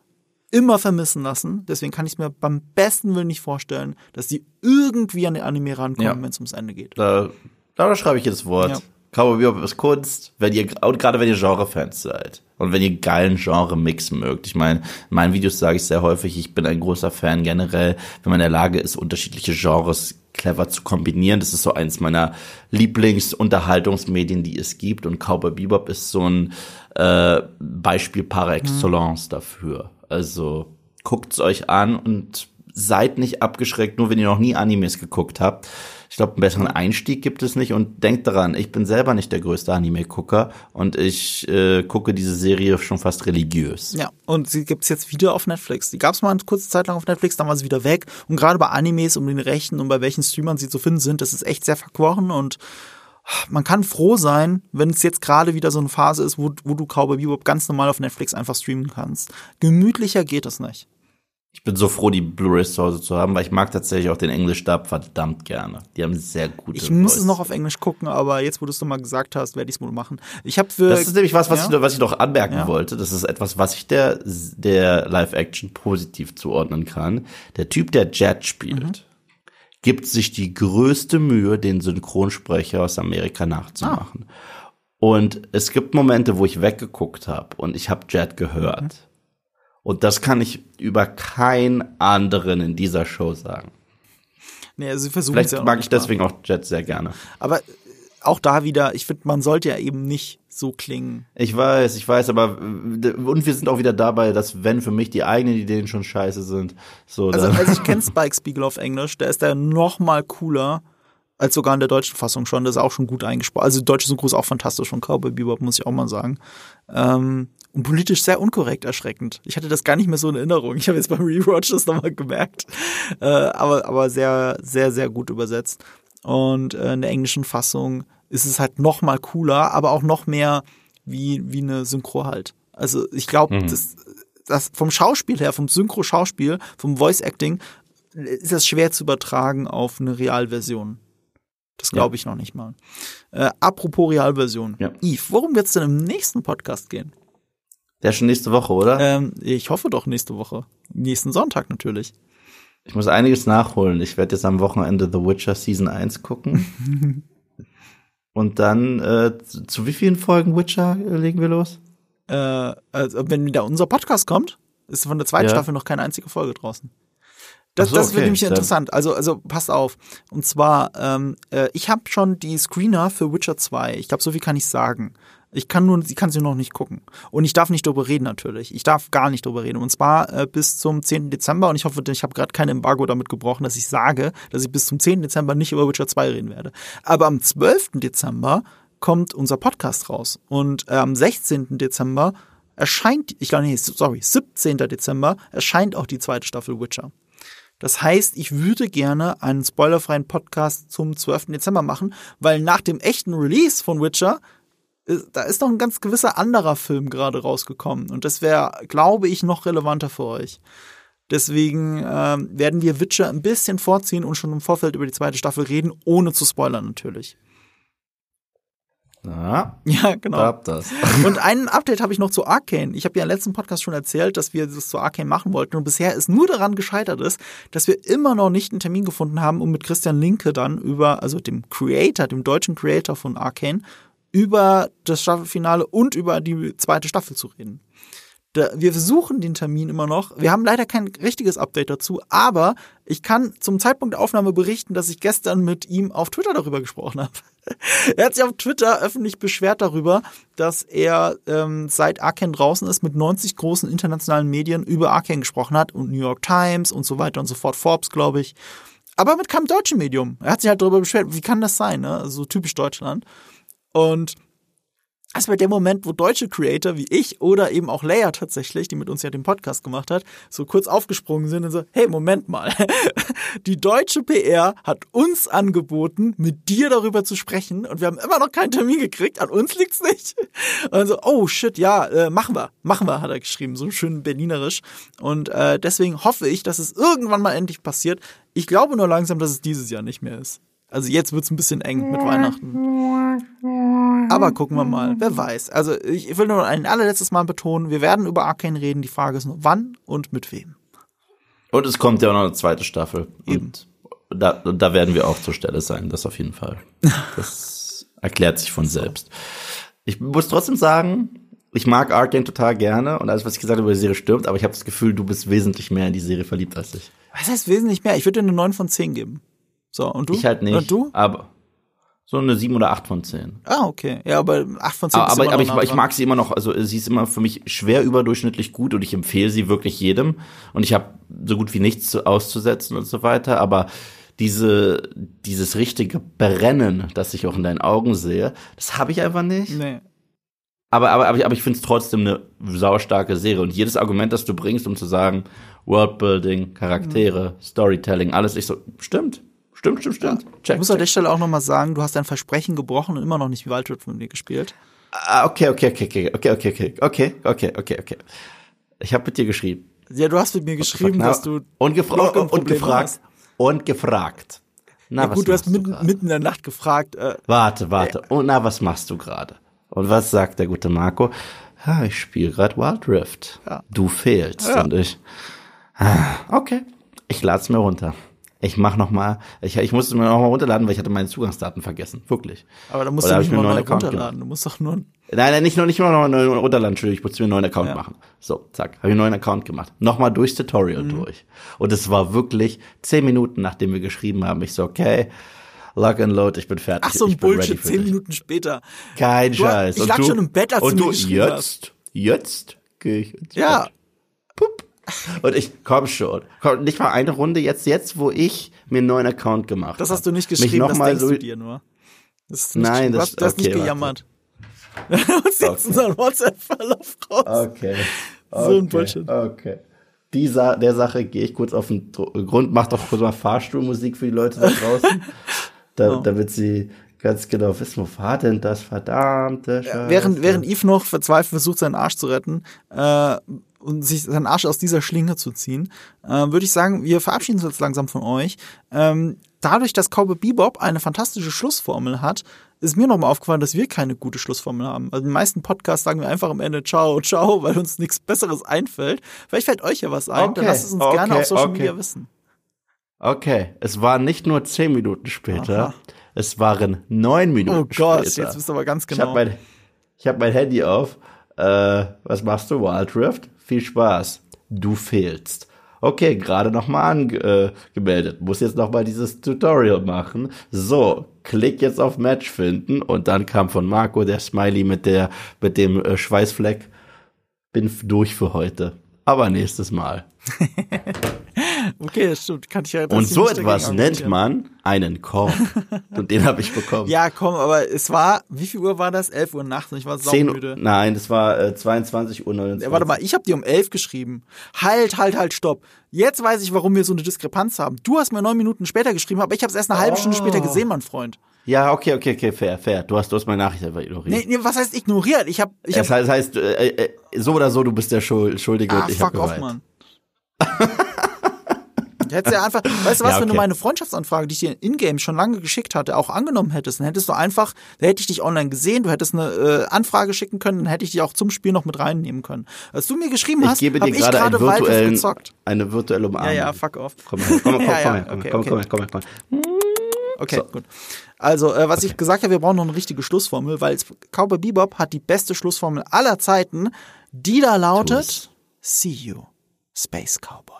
immer vermissen lassen. Deswegen kann ich es mir beim besten Willen nicht vorstellen, dass die irgendwie an den Anime rankommen, Ja. wenn es ums Ende geht. Da Da schreibe ich jedes Wort. Ja. Cowboy Bebop ist Kunst, wenn ihr, gerade wenn ihr Genre-Fans seid. Und wenn ihr geilen Genre-Mix mögt. Ich meine, in meinen Videos sage ich sehr häufig, ich bin ein großer Fan generell, wenn man in der Lage ist, unterschiedliche Genres clever zu kombinieren. Das ist so eins meiner Lieblingsunterhaltungsmedien, die es gibt. Und Cowboy Bebop ist so ein äh, Beispiel par excellence mhm. dafür. Also guckt's euch an und seid nicht abgeschreckt, nur wenn ihr noch nie Animes geguckt habt. Ich glaube, einen besseren Einstieg gibt es nicht. Und denkt daran, ich bin selber nicht der größte Anime-Gucker und ich äh, gucke diese Serie schon fast religiös. Ja, und sie gibt's jetzt wieder auf Netflix. Die gab's mal eine kurze Zeit lang auf Netflix, dann war sie wieder weg. Und gerade bei Animes um den Rechten und bei welchen Streamern sie zu finden sind, das ist echt sehr verquoren und man kann froh sein, wenn es jetzt gerade wieder so eine Phase ist, wo, wo du Cowboy Bebop ganz normal auf Netflix einfach streamen kannst. Gemütlicher geht es nicht. Ich bin so froh, die Blu-ray zu Hause zu haben, weil ich mag tatsächlich auch den Englisch-Dub verdammt gerne. Die haben sehr gute. Ich muss Voice. es noch auf Englisch gucken, aber jetzt, wo du es mal gesagt hast, werde ich es wohl machen. Ich habe für Das ist nämlich was, was, ja? ich, was ich noch anmerken ja. wollte. Das ist etwas, was ich der der Live-Action positiv zuordnen kann. Der Typ, der Jet spielt, mhm. Gibt sich die größte Mühe, den Synchronsprecher aus Amerika nachzumachen. Ah. Und es gibt Momente, wo ich weggeguckt habe und ich habe Jet gehört. Mhm. Und das kann ich über keinen anderen in dieser Show sagen. Nee, also sie versuchen Vielleicht ja mag ich deswegen auch Jet sehr gerne. Aber auch da wieder, ich finde, man sollte ja eben nicht so klingen. Ich weiß, ich weiß, aber und wir sind auch wieder dabei, dass wenn für mich die eigenen Ideen schon scheiße sind, so. Also, also ich kenne Spike Spiegel auf Englisch, der ist da noch mal cooler als sogar in der deutschen Fassung schon. Das ist auch schon gut eingesprochen. Also deutsche Synchro ist auch fantastisch von Cowboy Bebop, muss ich auch mal sagen. Ähm, und politisch sehr unkorrekt erschreckend. Ich hatte das gar nicht mehr so in Erinnerung. Ich habe jetzt beim Rewatch das nochmal gemerkt. Äh, aber, aber sehr, sehr, sehr gut übersetzt. Und äh, in der englischen Fassung ist es halt noch mal cooler, aber auch noch mehr wie, wie eine Synchro halt. Also ich glaube, mhm. das, das vom Schauspiel her, vom Synchro-Schauspiel, vom Voice-Acting, ist das schwer zu übertragen auf eine Realversion. Das glaube ich ja. noch nicht mal. Äh, apropos Realversion. Ja. Yves, worum wird es denn im nächsten Podcast gehen? Der ist schon nächste Woche, oder? Ähm, ich hoffe doch nächste Woche. Nächsten Sonntag natürlich. Ich muss einiges nachholen. Ich werde jetzt am Wochenende The Witcher Season 1 gucken. Und dann, äh, zu, zu, wie vielen Folgen Witcher legen wir los? Äh, also wenn wieder unser Podcast kommt, ist von der zweiten ja. Staffel noch keine einzige Folge draußen. Das, so, das wird nämlich interessant. Also, also passt auf. Und zwar, ähm, äh, ich habe schon die Screener für Witcher 2. Ich glaube, so viel kann ich sagen. Ich kann nur, sie kann sie noch nicht gucken. Und ich darf nicht drüber reden natürlich. Ich darf gar nicht drüber reden. Und zwar äh, bis zum 10. Dezember. Und ich hoffe, ich habe gerade kein Embargo damit gebrochen, dass ich sage, dass ich bis zum 10. Dezember nicht über Witcher 2 reden werde. Aber am 12. Dezember kommt unser Podcast raus. Und äh, am 16. Dezember erscheint, ich glaube, nee, sorry, 17. Dezember erscheint auch die zweite Staffel Witcher. Das heißt, ich würde gerne einen spoilerfreien Podcast zum 12. Dezember machen, weil nach dem echten Release von Witcher da ist noch ein ganz gewisser anderer Film gerade rausgekommen. Und das wäre, glaube ich, noch relevanter für euch. Deswegen ähm, werden wir Witcher ein bisschen vorziehen und schon im Vorfeld über die zweite Staffel reden, ohne zu spoilern natürlich. Ja, ja genau. Das. Und ein Update habe ich noch zu Arcane. Ich habe ja im letzten Podcast schon erzählt, dass wir das zu Arcane machen wollten und bisher ist nur daran gescheitert ist, dass wir immer noch nicht einen Termin gefunden haben, um mit Christian Linke dann über, also dem Creator, dem deutschen Creator von Arcane, über das Staffelfinale und über die zweite Staffel zu reden. Wir versuchen den Termin immer noch. Wir haben leider kein richtiges Update dazu, aber ich kann zum Zeitpunkt der Aufnahme berichten, dass ich gestern mit ihm auf Twitter darüber gesprochen habe. er hat sich auf Twitter öffentlich beschwert darüber, dass er ähm, seit Arkane draußen ist, mit 90 großen internationalen Medien über Arkane gesprochen hat und New York Times und so weiter und so fort, Forbes, glaube ich. Aber mit keinem deutschen Medium. Er hat sich halt darüber beschwert, wie kann das sein, ne? Also typisch Deutschland. Und das war der Moment, wo deutsche Creator wie ich oder eben auch Leia tatsächlich, die mit uns ja den Podcast gemacht hat, so kurz aufgesprungen sind und so, hey, Moment mal. Die deutsche PR hat uns angeboten, mit dir darüber zu sprechen und wir haben immer noch keinen Termin gekriegt. An uns liegt's nicht. Und so, oh shit, ja, äh, machen wir, machen wir, hat er geschrieben, so schön berlinerisch. Und äh, deswegen hoffe ich, dass es irgendwann mal endlich passiert. Ich glaube nur langsam, dass es dieses Jahr nicht mehr ist. Also jetzt wird's ein bisschen eng mit Weihnachten. Aber gucken wir mal, wer weiß. Also ich will nur ein allerletztes Mal betonen, wir werden über Arcane reden. Die Frage ist nur, wann und mit wem. Und es kommt ja auch noch eine zweite Staffel. Eben. Und da, da werden wir auch zur Stelle sein, das auf jeden Fall. Das erklärt sich von selbst. Ich muss trotzdem sagen, ich mag Arcane total gerne und alles, was ich gesagt habe über die Serie stimmt, aber ich habe das Gefühl, du bist wesentlich mehr in die Serie verliebt als ich. Was heißt wesentlich mehr? Ich würde dir eine 9 von 10 geben. So, und du? Ich halt nicht. Und du? Aber so eine 7 oder 8 von 10. Ah, okay. Ja, aber 8 von 10 Aber, ist aber, immer aber noch ich, nah ich dran. mag sie immer noch, also sie ist immer für mich schwer überdurchschnittlich gut und ich empfehle sie wirklich jedem. Und ich habe so gut wie nichts zu, auszusetzen und so weiter. Aber diese, dieses richtige Brennen, das ich auch in deinen Augen sehe, das habe ich einfach nicht. Nee. Aber, aber, aber ich, aber ich finde es trotzdem eine saustarke Serie. Und jedes Argument, das du bringst, um zu sagen, Worldbuilding, Charaktere, Storytelling, alles, ich so, stimmt. Stimmt, stimmt, stimmt. Ich Check, muss an check. der Stelle auch nochmal sagen, du hast dein Versprechen gebrochen und immer noch nicht Wildwood von mir gespielt. Ah, okay, okay, okay, okay, okay, okay, okay, okay, okay, okay, okay. Ich habe mit dir geschrieben. Ja, du hast mit mir geschrieben, dass du und, gefra und, gefragt hast. und gefragt. Na, Ja, was gut, du hast mitten, mitten in der Nacht gefragt. Äh, Warte, warte. Und na, was machst du gerade? Und was sagt der gute Marco? Ja, ich spiele gerade Wild Rift. Ja. Du fehlst Ja. und ich. Ah, okay, ich lad's mir runter. Ich mach noch mal, ich, ich musste mir noch mal runterladen, weil ich hatte meine Zugangsdaten vergessen, wirklich. aber da musst Oder du nicht mal neu runterladen. Du musst doch nur. Nein, nein, nicht nur nicht nur noch einen neuen runterladen, Entschuldigung, ich musste mir einen neuen Account Ja. machen. So, zack, habe ich einen neuen Account gemacht. Nochmal durchs Tutorial Mhm. durch. Und es war wirklich zehn Minuten, nachdem wir geschrieben haben. Ich so, okay, Lock and Load, ich bin fertig. Ach, so ein Bullshit, zehn. Minuten später. Kein Du- Scheiß. ich Und lag du- schon im Bett, als und du mir geschrieben jetzt, jetzt gehe ich ins Ja. Bett. Und ich, komm schon. Komm, nicht mal eine Runde jetzt, jetzt, wo ich mir einen neuen Account gemacht Das habe. hast du nicht geschrieben, noch das mal denkst so, du dir nur. Das ist nicht, Nein, das- hast, du hast nicht okay, warte. gejammert. Und jetzt unseren WhatsApp-Verlauf raus. Okay. So ein okay, Bullshit. Okay. Dieser, der Sache gehe ich kurz auf den Grund, mach doch kurz mal Fahrstuhlmusik für die Leute da draußen, da, Oh. damit sie ganz genau wissen, wo war denn das verdammte Scheiße. Während, während Yves noch verzweifelt versucht, seinen Arsch zu retten äh, und sich seinen Arsch aus dieser Schlinge zu ziehen, äh, würde ich sagen, wir verabschieden uns jetzt langsam von euch. Ähm, dadurch, dass Cowboy Bebop eine fantastische Schlussformel hat, ist mir nochmal aufgefallen, dass wir keine gute Schlussformel haben. Also in den meisten Podcasts sagen wir einfach am Ende Ciao, ciao, weil uns nichts Besseres einfällt. Vielleicht fällt euch ja was ein, dann Okay, lasst es uns okay, gerne auf Social okay. Media wissen. Okay, es war nicht nur zehn Minuten später, Aha. es waren neun Minuten Oh Gott, später. jetzt bist du aber ganz ich genau. habe mein, ich hab mein Handy auf. Äh, was machst du, Wild Rift? Viel Spaß. Du fehlst. Okay, gerade nochmal angemeldet. Äh. Muss jetzt nochmal dieses Tutorial machen. So, klick jetzt auf Match finden und dann kam von Marco der Smiley mit der mit dem äh, Schweißfleck. Bin durch für heute. Aber nächstes Mal. okay, das stimmt. Kann ich ja Und das so etwas nennt man einen Korb. Und den habe ich bekommen. Ja, komm, aber es war, wie viel Uhr war das? 11 Uhr nachts und ich war 10 saumüde. Nein, das war äh, 22 Uhr 29. Ja, warte mal, ich habe dir um 11 geschrieben. Halt, halt, halt, stopp. Jetzt weiß ich, warum wir so eine Diskrepanz haben. Du hast mir neun Minuten später geschrieben, aber ich habe es erst eine halbe Stunde Oh. später gesehen, mein Freund. Ja, okay, okay, okay, fair, fair. Du hast, du hast meine Nachricht einfach ignoriert. Nee, nee, was heißt ignoriert? Ich habe ich das hab, heißt, das heißt äh, äh, so oder so, du bist der Schuld, Schuldige ah, und ich fuck off. Mann. Hättest ja einfach, weißt du was, Ja, wenn du okay. meine Freundschaftsanfrage, die ich dir in-game schon lange geschickt hatte, auch angenommen hättest, dann hättest du einfach, da hätte ich dich online gesehen, du hättest eine äh, Anfrage schicken können, dann hätte ich dich auch zum Spiel noch mit reinnehmen können. Als du mir geschrieben Ich hast, hab dir ich gerade Wildrift virtuellen, gezockt. eine virtuelle Ja, Umarmung. ja, fuck off. Komm her, komm, komm, Ja, ja, komm, her, komm, okay, komm, okay. komm, her, komm, her, komm, her. Okay, So. gut. Also, äh, was ich gesagt habe, wir brauchen noch eine richtige Schlussformel, weil Cowboy Bebop hat die beste Schlussformel aller Zeiten, die da lautet: Tu's. See you, Space Cowboy.